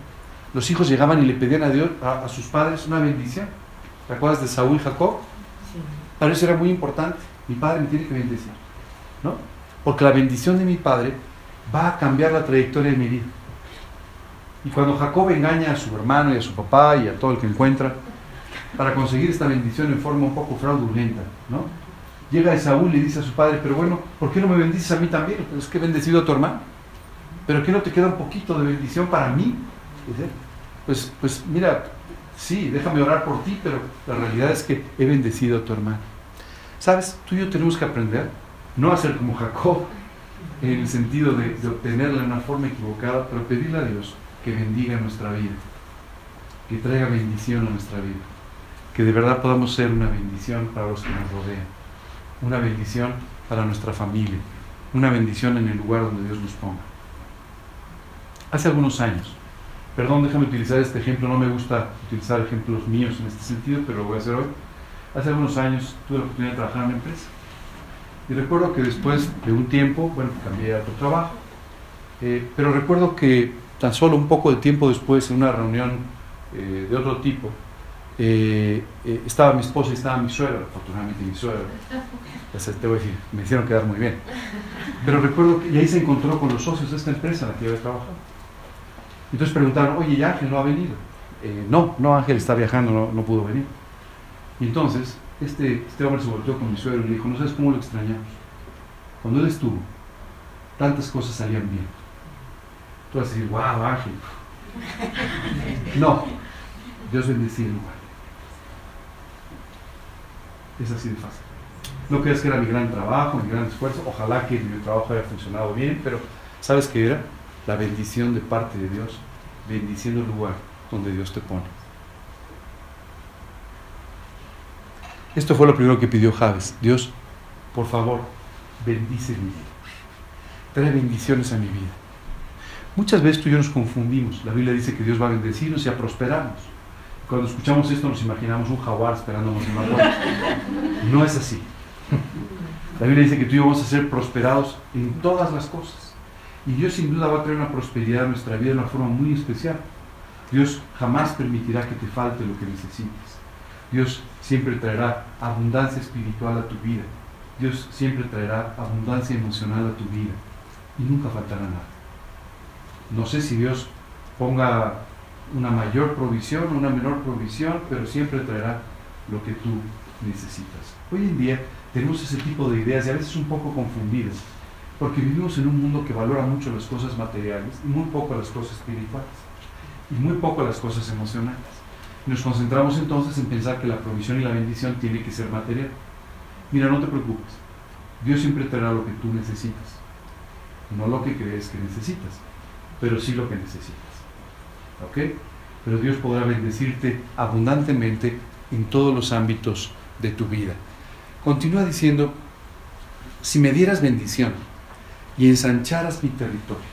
Los hijos llegaban y le pedían a Dios, a, sus padres, una bendición. ¿Te acuerdas de Saúl y Jacob? Sí. Para eso era muy importante. Mi padre me tiene que bendecir. ¿No? Porque la bendición de mi padre va a cambiar la trayectoria de mi vida. Y cuando Jacob engaña a su hermano y a su papá y a todo el que encuentra para conseguir esta bendición en forma un poco fraudulenta, ¿no? Llega Esaú y le dice a su padre, pero bueno, ¿por qué no me bendices a mí también? Es que he bendecido a tu hermano. ¿Pero qué no te queda un poquito de bendición para mí? Pues, pues mira, sí, déjame orar por ti, pero la realidad es que he bendecido a tu hermano. ¿Sabes? Tú y yo tenemos que aprender no a ser como Jacob, en el sentido de, de obtenerla de una forma equivocada, pero pedirle a Dios que bendiga nuestra vida, que traiga bendición a nuestra vida, que de verdad podamos ser una bendición para los que nos rodean, una bendición para nuestra familia, una bendición en el lugar donde Dios nos ponga. Hace algunos años, perdón, déjame utilizar este ejemplo, no me gusta utilizar ejemplos míos en este sentido, pero lo voy a hacer hoy. Hace algunos años tuve la oportunidad de trabajar en una empresa. Y recuerdo que después de un tiempo, bueno, cambié a otro trabajo, eh, pero recuerdo que tan solo un poco de tiempo después, en una reunión eh, de otro tipo, eh, estaba mi esposa y estaba mi suegra, afortunadamente mi suegra. te voy a decir, me hicieron quedar muy bien. Pero recuerdo que ahí se encontró con los socios de esta empresa en la que yo había trabajado. Entonces preguntaron, oye, ¿y Ángel no ha venido? no, no, Ángel está viajando, no, pudo venir. Y entonces este, este hombre se volvió con mi suegro y le dijo, no sabes cómo lo extrañamos. Cuando él estuvo, tantas cosas salían bien Tú vas a decir, wow, Ángel. No, Dios bendice el. Es así de fácil. No creas que era mi gran trabajo, mi gran esfuerzo. Ojalá que mi trabajo haya funcionado bien, pero ¿sabes qué era? La bendición de parte de Dios, bendiciendo el lugar donde Dios te pone. Esto fue lo primero que pidió Javes. Dios, por favor, bendice mi vida. Trae bendiciones a mi vida. Muchas veces tú y yo nos confundimos. La Biblia dice que Dios va a bendecirnos y a prosperarnos. Cuando escuchamos esto nos imaginamos un jaguar esperándonos en puerta. No es así. La Biblia dice que tú y yo vamos a ser prosperados en todas las cosas. Y Dios sin duda va a traer una prosperidad a nuestra vida de una forma muy especial. Dios jamás permitirá que te falte lo que necesites. Dios siempre traerá abundancia espiritual a tu vida. Dios siempre traerá abundancia emocional a tu vida. Y nunca faltará nada. No sé si Dios ponga una mayor provisión o una menor provisión, pero siempre traerá lo que tú necesitas. Hoy en día tenemos ese tipo de ideas y a veces un poco confundidas, porque vivimos en un mundo que valora mucho las cosas materiales y muy poco las cosas espirituales, y muy poco las cosas emocionales. nos concentramos entonces en pensar que la provisión y la bendición tiene que ser material. Mira, no te preocupes, Dios siempre traerá lo que tú necesitas, no lo que crees que necesitas pero sí lo que necesitas. ¿Ok? pero Dios podrá bendecirte abundantemente en todos los ámbitos de tu vida. Continúa diciendo, si me dieras bendición y ensancharas mi territorio.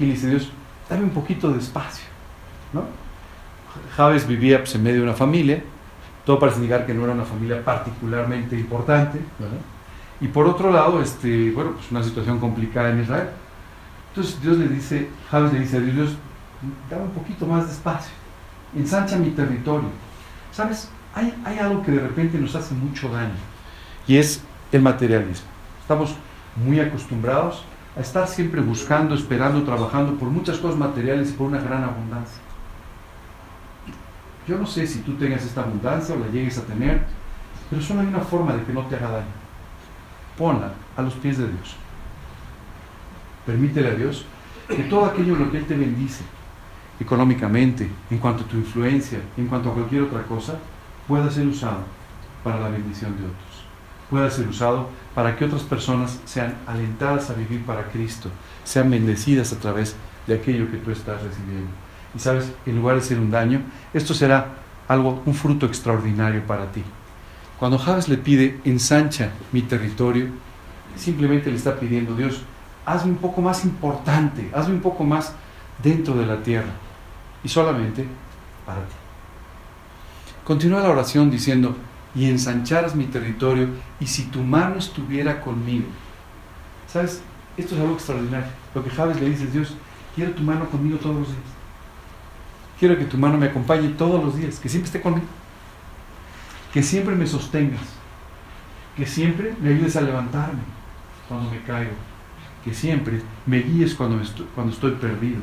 Y le dice Dios, dame un poquito de espacio. ¿no? Javes vivía pues, en medio de una familia, todo parece indicar que no era una familia particularmente importante, y por otro lado, este, bueno, pues una situación complicada en Israel. Entonces Dios le dice, Javes le dice a Dios, dame un poquito más de espacio, ensancha mi territorio. ¿Sabes? Hay, hay algo que de repente nos hace mucho daño, y es el materialismo. Estamos muy acostumbrados a estar siempre buscando, esperando, trabajando por muchas cosas materiales y por una gran abundancia. Yo no sé si tú tengas esta abundancia o la llegues a tener, pero solo hay una forma de que no te haga daño. Ponla a los pies de Dios. Permítele a Dios que todo aquello lo que Él te bendice, económicamente, en cuanto a tu influencia, en cuanto a cualquier otra cosa, pueda ser usado para la bendición de otros. Pueda ser usado para que otras personas sean alentadas a vivir para Cristo, sean bendecidas a través de aquello que tú estás recibiendo. Y sabes, en lugar de ser un daño, esto será algo, un fruto extraordinario para ti. Cuando Javes le pide, ensancha mi territorio, simplemente le está pidiendo, Dios, hazme un poco más importante, hazme un poco más dentro de la tierra. Y solamente para ti. Continúa la oración diciendo, y ensancharas mi territorio, y si tu mano estuviera conmigo. ¿Sabes? Esto es algo extraordinario. Lo que Javes le dice es, Dios, quiero tu mano conmigo todos los días. Quiero que tu mano me acompañe todos los días, que siempre esté conmigo. Que siempre me sostengas. Que siempre me ayudes a levantarme cuando me caigo. Que siempre me guíes cuando, estoy, cuando estoy perdido.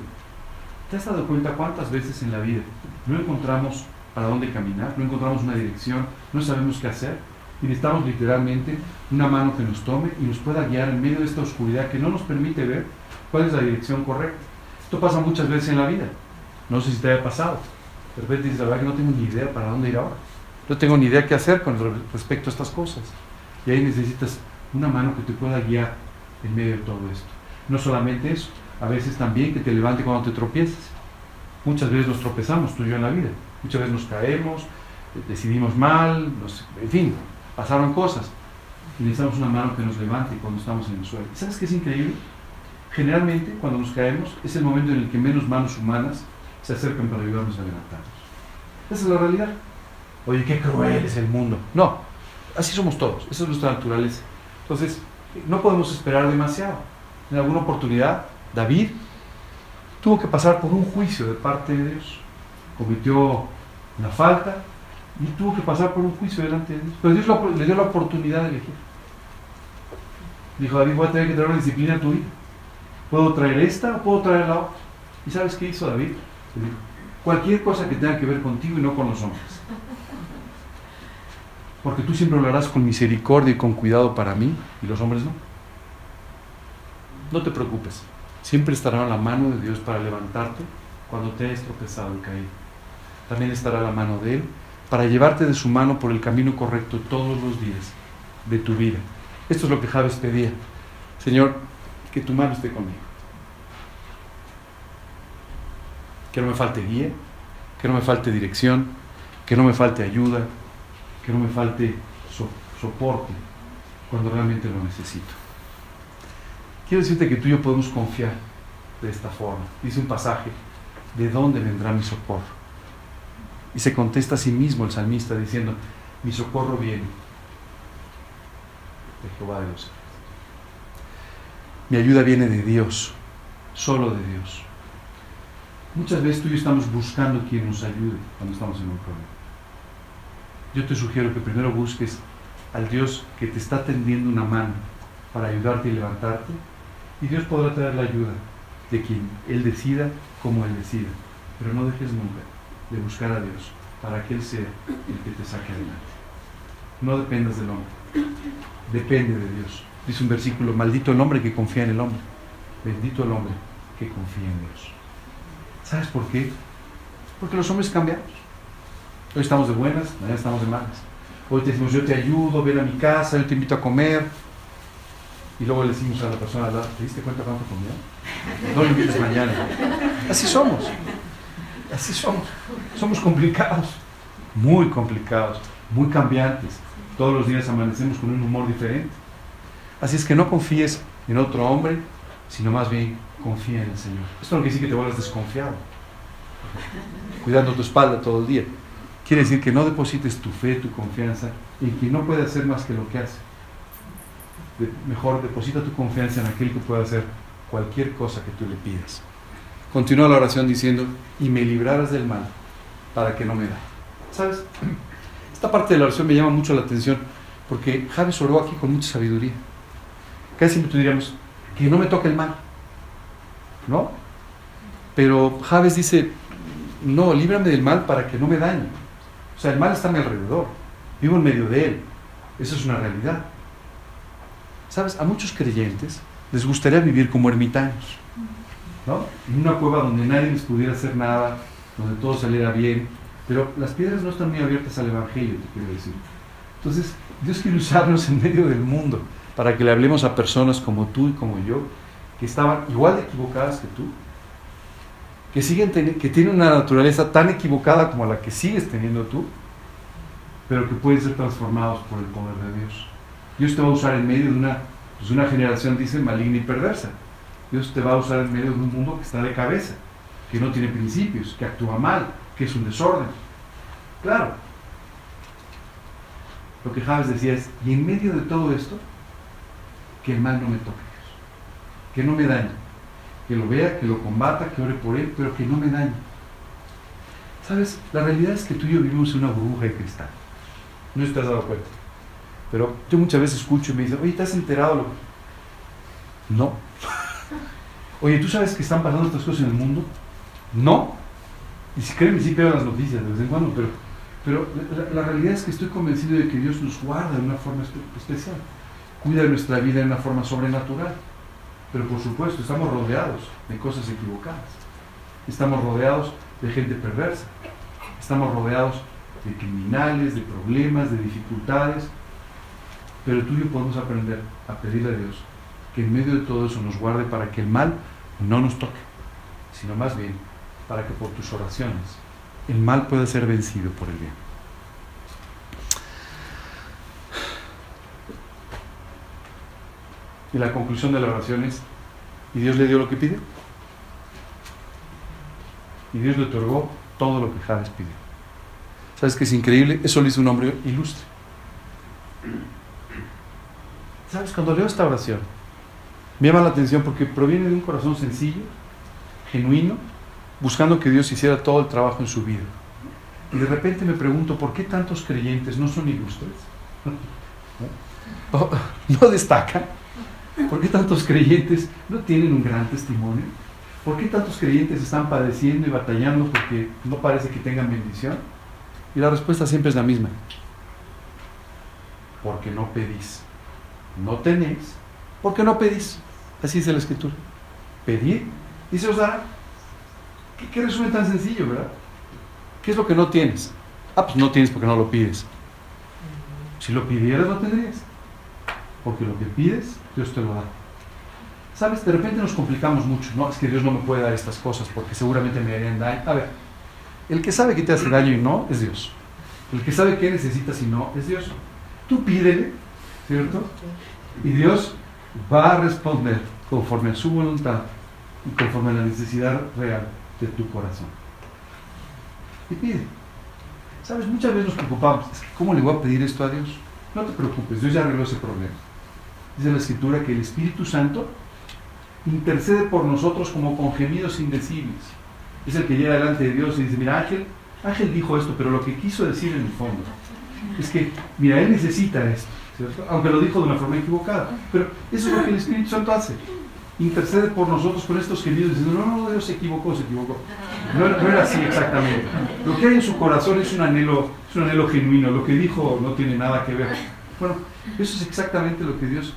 ¿Te has dado cuenta cuántas veces en la vida no encontramos para dónde caminar, no encontramos una dirección, no sabemos qué hacer y necesitamos literalmente una mano que nos tome y nos pueda guiar en medio de esta oscuridad que no nos permite ver cuál es la dirección correcta? Esto pasa muchas veces en la vida. No sé si te haya pasado. De repente dices, la verdad que no tengo ni idea para dónde ir ahora. No tengo ni idea qué hacer con respecto a estas cosas. Y ahí necesitas una mano que te pueda guiar en medio de todo esto. No solamente eso, a veces también que te levante cuando te tropieces. Muchas veces nos tropezamos tú y yo en la vida. Muchas veces nos caemos, decidimos mal, en fin, pasaron cosas. Y necesitamos una mano que nos levante cuando estamos en el suelo. ¿Sabes qué es increíble? Generalmente, cuando nos caemos, es el momento en el que menos manos humanas se acercan para ayudarnos a levantarnos. Esa es la realidad. Oye, qué cruel es el mundo. No, así somos todos, esa es nuestra naturaleza. Entonces, no podemos esperar demasiado. En alguna oportunidad, David tuvo que pasar por un juicio de parte de Dios. Cometió una falta y tuvo que pasar por un juicio delante de Dios. Pero Dios le dio la oportunidad de elegir. Dijo, David, voy a tener que traer una disciplina a tu vida. ¿Puedo traer esta o puedo traer la otra? ¿Y sabes qué hizo David? cualquier cosa que tenga que ver contigo y no con los hombres. Porque tú siempre lo harás con misericordia y con cuidado para mí y los hombres no. No te preocupes. Siempre estará la mano de Dios para levantarte cuando te hayas tropezado y caído. También estará la mano de Él para llevarte de su mano por el camino correcto todos los días de tu vida. Esto es lo que Javes pedía. Señor, que tu mano esté conmigo. que no me falte guía, que no me falte dirección, que no me falte ayuda, que no me falte soporte cuando realmente lo necesito. Quiero decirte que tú y yo podemos confiar de esta forma. Dice un pasaje, ¿de dónde vendrá mi socorro? Y se contesta a sí mismo el salmista diciendo, mi socorro viene de Jehová de los Mi ayuda viene de Dios, solo de Dios. Muchas veces tú y yo estamos buscando quien nos ayude cuando estamos en un problema. Yo te sugiero que primero busques al Dios que te está tendiendo una mano para ayudarte y levantarte, y Dios podrá traer la ayuda de quien Él decida como Él decida. Pero no dejes nunca de buscar a Dios para que Él sea el que te saque adelante. No dependas del hombre, depende de Dios. Dice un versículo, maldito el hombre que confía en el hombre, bendito el hombre que confía en Dios. ¿Sabes por qué? Porque los hombres cambiamos. Hoy estamos de buenas, mañana estamos de malas. Hoy te decimos, yo te ayudo, ven a mi casa, yo te invito a comer. Y luego le decimos a la persona ¿te diste cuenta cuánto comió? No lo invites mañana. Así somos. Así somos. Somos complicados, muy complicados, muy cambiantes. Todos los días amanecemos con un humor diferente. Así es que no confíes en otro hombre, sino más bien confía en el Señor. Esto no quiere decir que te vuelvas desconfiado, cuidando tu espalda todo el día. Quiere decir que no deposites tu fe, tu confianza en quien no puede hacer más que lo que hace. mejor deposita tu confianza en aquel que puede hacer cualquier cosa que tú le pidas. Continúa la oración diciendo, y me librarás del mal para que no me da. ¿Sabes? Esta parte de la oración me llama mucho la atención porque Javes oró aquí con mucha sabiduría. Casi siempre diríamos, que no me toque el mal. ¿No? Pero Javes dice, no, líbrame del mal para que no me dañe. O sea, el mal está a mi alrededor. Vivo en medio de él. Eso es una realidad. ¿Sabes? A muchos creyentes les gustaría vivir como ermitaños. ¿No? En una cueva donde nadie les pudiera hacer nada, donde todo saliera bien. Pero las piedras no están muy abiertas al Evangelio, te quiero decir. Entonces, Dios quiere usarnos en medio del mundo para que le hablemos a personas como tú y como yo, que estaban igual de equivocadas que tú, que, siguen que tienen una naturaleza tan equivocada como la que sigues teniendo tú, pero que pueden ser transformados por el poder de Dios. Dios te va a usar en medio de una, pues una generación, dice, maligna y perversa. Dios te va a usar en medio de un mundo que está de cabeza, que no tiene principios, que actúa mal, que es un desorden. Claro. Lo que Javes decía es, y en medio de todo esto, que el mal no me toque, que no me dañe, que lo vea, que lo combata, que ore por él, pero que no me dañe. ¿Sabes? La realidad es que tú y yo vivimos en una burbuja de cristal. No te has dado cuenta. Pero yo muchas veces escucho y me dicen, oye, ¿te has enterado? Lo No. Oye, ¿tú sabes que están pasando estas cosas en el mundo? No. Y si creen, sí veo las noticias de vez en cuando, pero, pero la, la, realidad es que estoy convencido de que Dios nos guarda de una forma especial. Cuida nuestra vida de una forma sobrenatural. Pero por supuesto, estamos rodeados de cosas equivocadas. Estamos rodeados de gente perversa. Estamos rodeados de criminales, de problemas, de dificultades. Pero tú y yo podemos aprender a pedirle a Dios que en medio de todo eso nos guarde para que el mal no nos toque, sino más bien para que por tus oraciones el mal pueda ser vencido por el bien. Y la conclusión de la oración es, ¿y Dios le dio lo que pidió? Y Dios le otorgó todo lo que Javes pidió. ¿Sabes qué es increíble? Eso lo hizo un hombre ilustre. ¿Sabes? Cuando leo esta oración, me llama la atención porque proviene de un corazón sencillo, genuino, buscando que Dios hiciera todo el trabajo en su vida. Y de repente me pregunto, ¿por qué tantos creyentes no son ilustres? ¿No, destacan? ¿Por qué tantos creyentes no tienen un gran testimonio? ¿Por qué tantos creyentes están padeciendo y batallando porque no parece que tengan bendición? Y la respuesta siempre es la misma. Porque no pedís. No tenéis. Porque no pedís. Así dice la escritura. Pedir y se os dará. ¿Qué, ¿Qué, resumen tan sencillo, verdad? ¿Qué es lo que no tienes? Ah, pues no tienes porque no lo pides. Si lo pidieras, lo tendrías. Porque lo que pides, Dios te lo da. ¿Sabes? De repente nos complicamos mucho. No, es que Dios no me puede dar estas cosas porque seguramente me harían daño. A ver, el que sabe que te hace daño y no es Dios. El que sabe qué necesitas y no es Dios. Tú pídele, ¿cierto? Y Dios va a responder conforme a su voluntad y conforme a la necesidad real de tu corazón. Y pide. ¿Sabes? Muchas veces nos preocupamos. ¿Cómo le voy a pedir esto a Dios? No te preocupes, Dios ya arregló ese problema. Dice la Escritura que el Espíritu Santo intercede por nosotros como con gemidos indecibles. Es el que llega delante de Dios y dice, mira Ángel, Ángel dijo esto, pero lo que quiso decir en el fondo es que, mira, él necesita esto, Aunque lo dijo de una forma equivocada. Pero eso es lo que el Espíritu Santo hace. Intercede por nosotros con estos gemidos diciendo, no, no, Dios se equivocó, se equivocó. No, no, era así exactamente. Lo que hay en su corazón es un anhelo, es un anhelo genuino. Lo que dijo no tiene nada que ver. Bueno, eso es exactamente lo que Dios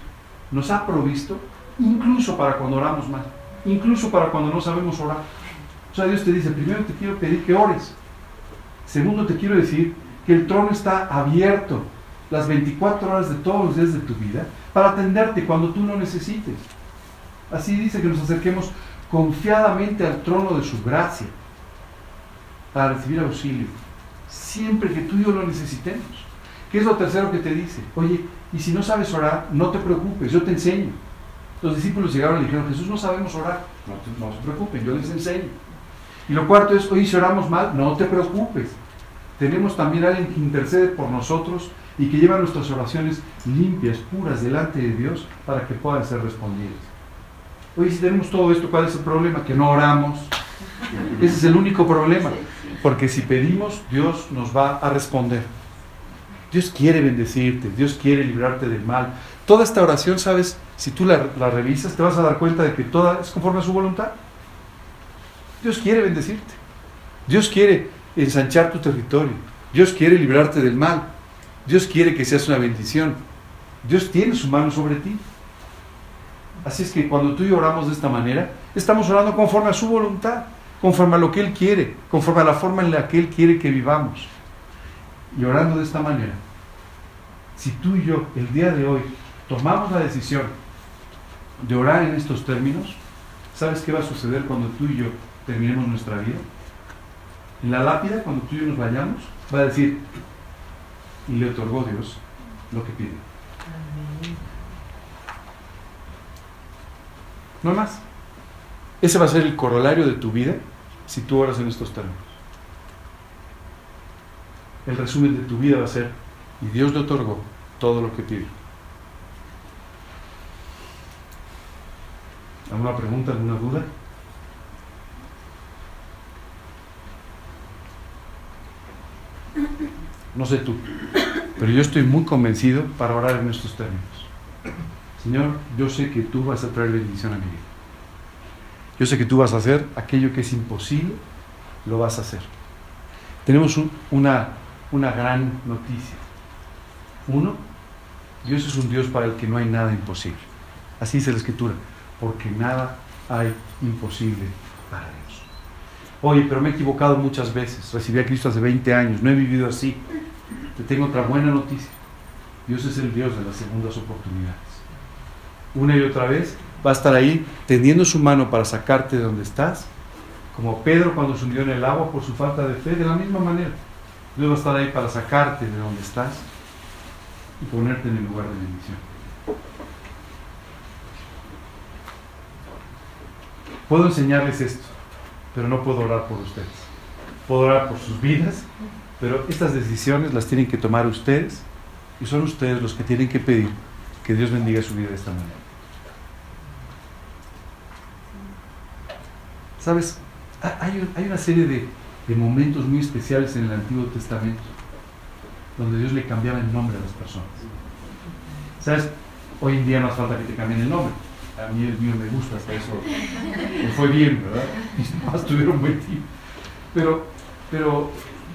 nos ha provisto, incluso para cuando oramos mal, incluso para cuando no sabemos orar. O sea, Dios te dice, primero te quiero pedir que ores. Segundo, te quiero decir que el trono está abierto las 24 horas de todos los días de tu vida para atenderte cuando tú no necesites. Así dice que nos acerquemos confiadamente al trono de su gracia. para recibir auxilio, siempre que tú y yo lo necesitemos. ¿Qué es lo tercero que te dice? Oye, y si no sabes orar, no te preocupes, yo te enseño. Los discípulos llegaron y dijeron, Jesús, no sabemos orar. No, no se preocupen, yo les enseño. Y lo cuarto es, oye, si oramos mal, no te preocupes. Tenemos también a alguien que intercede por nosotros y que lleva nuestras oraciones limpias, puras, delante de Dios para que puedan ser respondidas. Oye, si tenemos todo esto, ¿cuál es el problema? Que no oramos. Ese es el único problema. Porque si pedimos, Dios nos va a responder. Dios quiere bendecirte, Dios quiere librarte del mal. Toda esta oración, ¿sabes? Si tú la, la revisas, te vas a dar cuenta de que toda es conforme a su voluntad. Dios quiere bendecirte. Dios quiere ensanchar tu territorio. Dios quiere librarte del mal. Dios quiere que seas una bendición. Dios tiene su mano sobre ti. Así es que cuando tú y yo oramos de esta manera, estamos orando conforme a su voluntad, conforme a lo que Él quiere, conforme a la forma en la que Él quiere que vivamos. Y orando de esta manera, si tú y yo el día de hoy tomamos la decisión de orar en estos términos, ¿sabes qué va a suceder cuando tú y yo terminemos nuestra vida? En la lápida, cuando tú y yo nos vayamos, va a decir, y le otorgó Dios lo que pide. No más. Ese va a ser el corolario de tu vida si tú oras en estos términos. El resumen de tu vida va a ser, y Dios le otorgó todo lo que pide. ¿Alguna pregunta, alguna duda? No sé tú, pero yo estoy muy convencido para orar en estos términos. Señor, yo sé que tú vas a traer bendición a mi vida. Yo sé que tú vas a hacer aquello que es imposible, lo vas a hacer. Tenemos una, una gran noticia. Uno, Dios es un Dios para el que no hay nada imposible. Así dice la Escritura, porque nada hay imposible para Dios. Oye, pero me he equivocado muchas veces. Recibí a Cristo hace 20 años, no he vivido así. Te tengo otra buena noticia. Dios es el Dios de las segundas oportunidades. Una y otra vez va a estar ahí tendiendo su mano para sacarte de donde estás, como Pedro cuando se hundió en el agua por su falta de fe, de la misma manera. Dios va a estar ahí para sacarte de donde estás y ponerte en el lugar de bendición. Puedo enseñarles esto, pero no puedo orar por ustedes. Puedo orar por sus vidas, pero estas decisiones las tienen que tomar ustedes y son ustedes los que tienen que pedir que Dios bendiga su vida de esta manera. ¿Sabes? Hay, una serie de, de, momentos muy especiales en el Antiguo Testamento donde Dios le cambiaba el nombre a las personas. ¿Sabes? Hoy en día no hace falta que te cambien el nombre. A mí el mío me gusta, hasta eso me fue bien, ¿verdad? Mis papás tuvieron buen tiempo. Pero, pero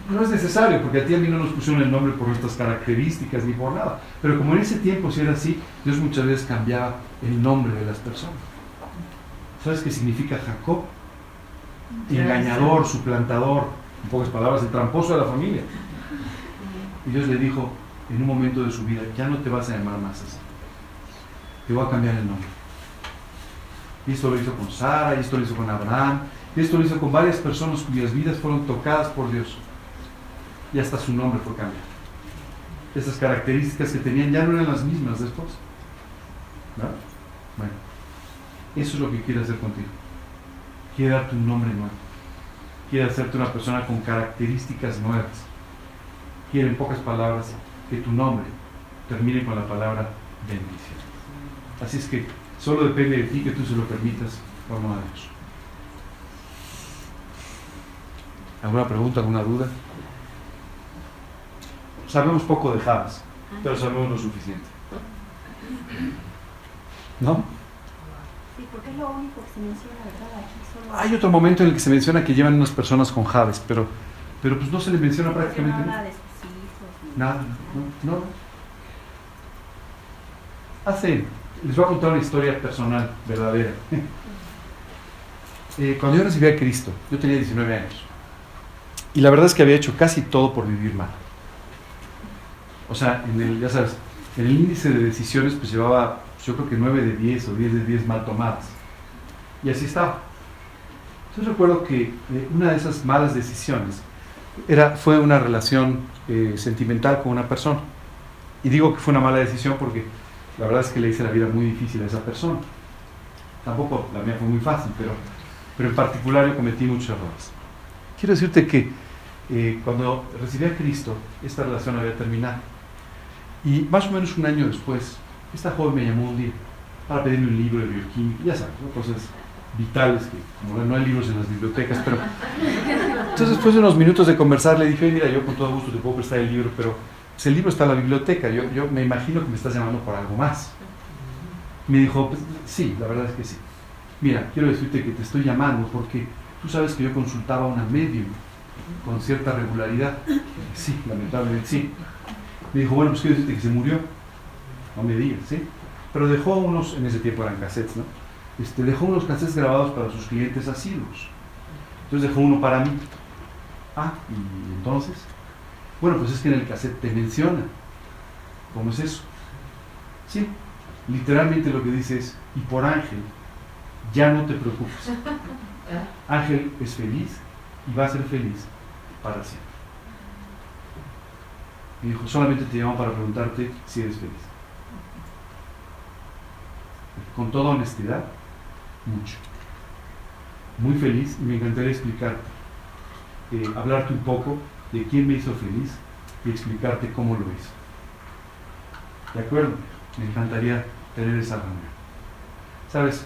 no es necesario, porque a ti a mí no nos pusieron el nombre por nuestras características ni por nada. Pero como en ese tiempo si era así, Dios muchas veces cambiaba el nombre de las personas. ¿Sabes qué significa Jacob? Engañador, suplantador, en pocas palabras, el tramposo de la familia. Y Dios le dijo en un momento de su vida, ya no te vas a llamar más así. Te voy a cambiar el nombre. Y esto lo hizo con Sara, y esto lo hizo con Abraham, y esto lo hizo con varias personas cuyas vidas fueron tocadas por Dios y hasta su nombre fue cambiado. Esas características que tenían ya no eran las mismas después. ¿No? Bueno, eso es lo que quiere hacer contigo. Quiere darte un nombre nuevo. Quiere hacerte una persona con características nuevas. Quiere, en pocas palabras, que tu nombre termine con la palabra bendición. Así es que solo depende de ti que tú se lo permitas por amor a Dios. ¿Alguna pregunta, alguna duda? Sabemos poco de Javas, pero sabemos lo suficiente. ¿No? Sí, porque es lo único que se menciona, ¿verdad? Aquí solo... Hay otro momento en el que se menciona que llevan unas personas con Javes, pero, pero pues no se les menciona prácticamente no nada. de hijos. Nada, no, no. Hace, les voy a contar una historia personal, verdadera. Eh, cuando yo recibí a Cristo, yo tenía 19 años. Y la verdad es que había hecho casi todo por vivir mal. O sea, en el, ya sabes, en el índice de decisiones pues llevaba, yo creo que 9 de 10 o 10 de 10 mal tomadas. Y así estaba. Entonces recuerdo que eh, una de esas malas decisiones era, fue una relación eh, sentimental con una persona. Y digo que fue una mala decisión porque la verdad es que le hice la vida muy difícil a esa persona. Tampoco la mía fue muy fácil, pero, pero en particular yo cometí muchos errores. Quiero decirte que eh, cuando recibí a Cristo, esta relación había terminado. Y más o menos un año después, esta joven me llamó un día para pedirme un libro de bioquímica, ya sabes, cosas vitales, que no hay libros en las bibliotecas, pero... Entonces después de unos minutos de conversar le dije, mira, yo con todo gusto te puedo prestar el libro, pero pues, el libro está en la biblioteca, yo, yo me imagino que me estás llamando por algo más. Me dijo, pues, sí, la verdad es que sí. Mira, quiero decirte que te estoy llamando porque tú sabes que yo consultaba a una medium con cierta regularidad. Sí, lamentablemente sí. Me dijo, bueno, pues quiero decirte que se murió. No me digas, ¿sí? Pero dejó unos, en ese tiempo eran cassettes, ¿no? Este, dejó unos cassettes grabados para sus clientes asiduos. Entonces dejó uno para mí. Ah, y entonces, bueno, pues es que en el cassette te menciona. ¿Cómo es eso? Sí, literalmente lo que dice es, y por Ángel, ya no te preocupes. Ángel es feliz y va a ser feliz para siempre. Me dijo, solamente te llamo para preguntarte si eres feliz. Con toda honestidad, mucho. Muy feliz y me encantaría explicarte, eh, hablarte un poco de quién me hizo feliz y explicarte cómo lo hizo. ¿De acuerdo? Me encantaría tener esa reunión. ¿Sabes?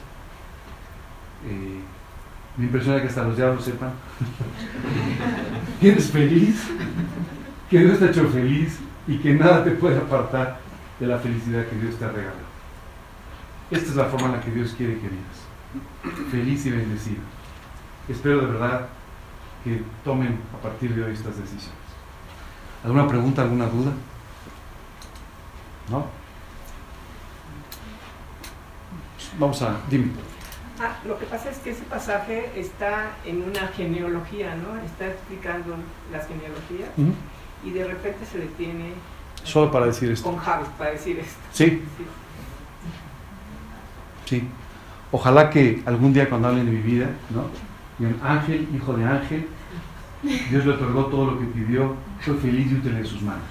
Eh, me impresiona que hasta los diablos sepan eres feliz, que Dios te ha hecho feliz y que nada te puede apartar de la felicidad que Dios te ha regalado. Esta es la forma en la que Dios quiere que vivas. Feliz y bendecido. Espero de verdad que tomen a partir de hoy estas decisiones. ¿Alguna pregunta, alguna duda? ¿No? Vamos a, dime. Ah, lo que pasa es que ese pasaje está en una genealogía, ¿no? Está explicando las genealogías y de repente se detiene. Solo para decir esto. Con Javi, para decir esto. Sí. sí. Ojalá que algún día cuando hablen de mi vida, ¿no? un Ángel, hijo de Ángel, Dios le otorgó todo lo que pidió, fue feliz y útil en sus manos.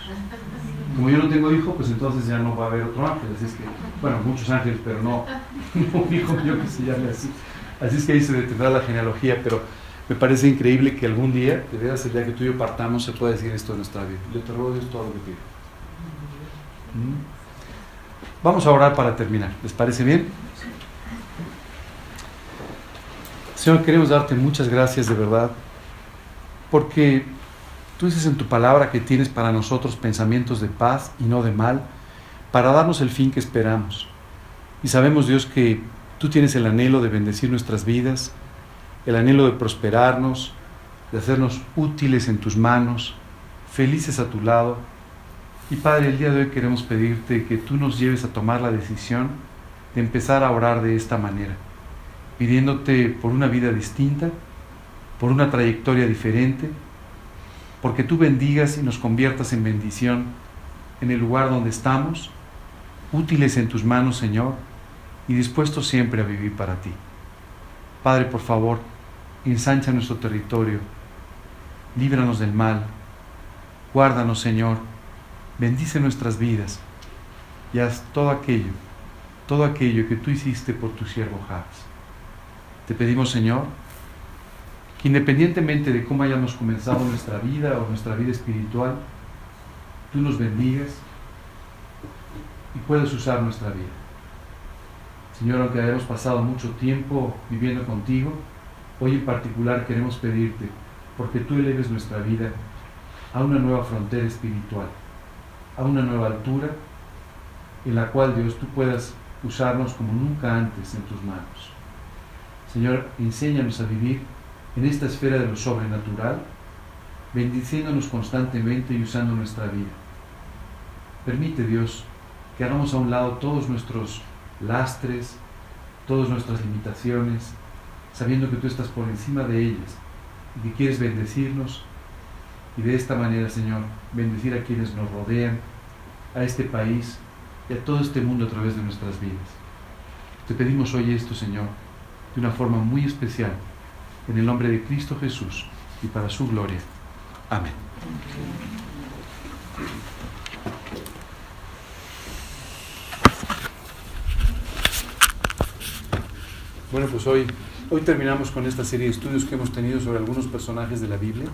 Como yo no tengo hijo, pues entonces ya no va a haber otro ángel. Así es que, bueno, muchos ángeles, pero no, un hijo mío que se llame así. Así es que ahí se detendrá la genealogía, pero me parece increíble que algún día, de veras el día que tú y yo partamos, se pueda decir esto en nuestra vida. Le otorgó Dios todo lo que pidió. ¿Mm? Vamos a orar para terminar. ¿Les parece bien? Señor, queremos darte muchas gracias de verdad, porque Tú dices en tu palabra que tienes para nosotros pensamientos de paz y no de mal, para darnos el fin que esperamos. Y sabemos, Dios, que tú tienes el anhelo de bendecir nuestras vidas, el anhelo de prosperarnos, de hacernos útiles en tus manos, felices a tu lado. Y Padre, el día de hoy queremos pedirte que tú nos lleves a tomar la decisión de empezar a orar de esta manera, pidiéndote por una vida distinta, por una trayectoria diferente, porque tú bendigas y nos conviertas en bendición en el lugar donde estamos, útiles en tus manos, Señor, y dispuestos siempre a vivir para ti. Padre, por favor, ensancha nuestro territorio, líbranos del mal, guárdanos, Señor, bendice nuestras vidas y haz todo aquello, todo aquello que tú hiciste por tu siervo Javes. Te pedimos, Señor, que independientemente de cómo hayamos comenzado nuestra vida o nuestra vida espiritual, tú nos bendigas y puedas usar nuestra vida. Señor, aunque hayamos pasado mucho tiempo viviendo contigo, hoy en particular queremos pedirte, porque tú eleves nuestra vida a una nueva frontera espiritual, a una nueva altura, en la cual Dios tú puedas usarnos como nunca antes en tus manos. Señor, enséñanos a vivir en esta esfera de lo sobrenatural, bendiciéndonos constantemente y usando nuestra vida. Permite Dios que hagamos a un lado todos nuestros lastres, todas nuestras limitaciones, sabiendo que tú estás por encima de ellas y que quieres bendecirnos y de esta manera, Señor, bendecir a quienes nos rodean, a este país y a todo este mundo a través de nuestras vidas. Te pedimos hoy esto, Señor, de una forma muy especial En el nombre de Cristo Jesús y para su gloria. Amén. Bueno, pues hoy, hoy terminamos con esta serie de estudios que hemos tenido sobre algunos personajes de la Biblia.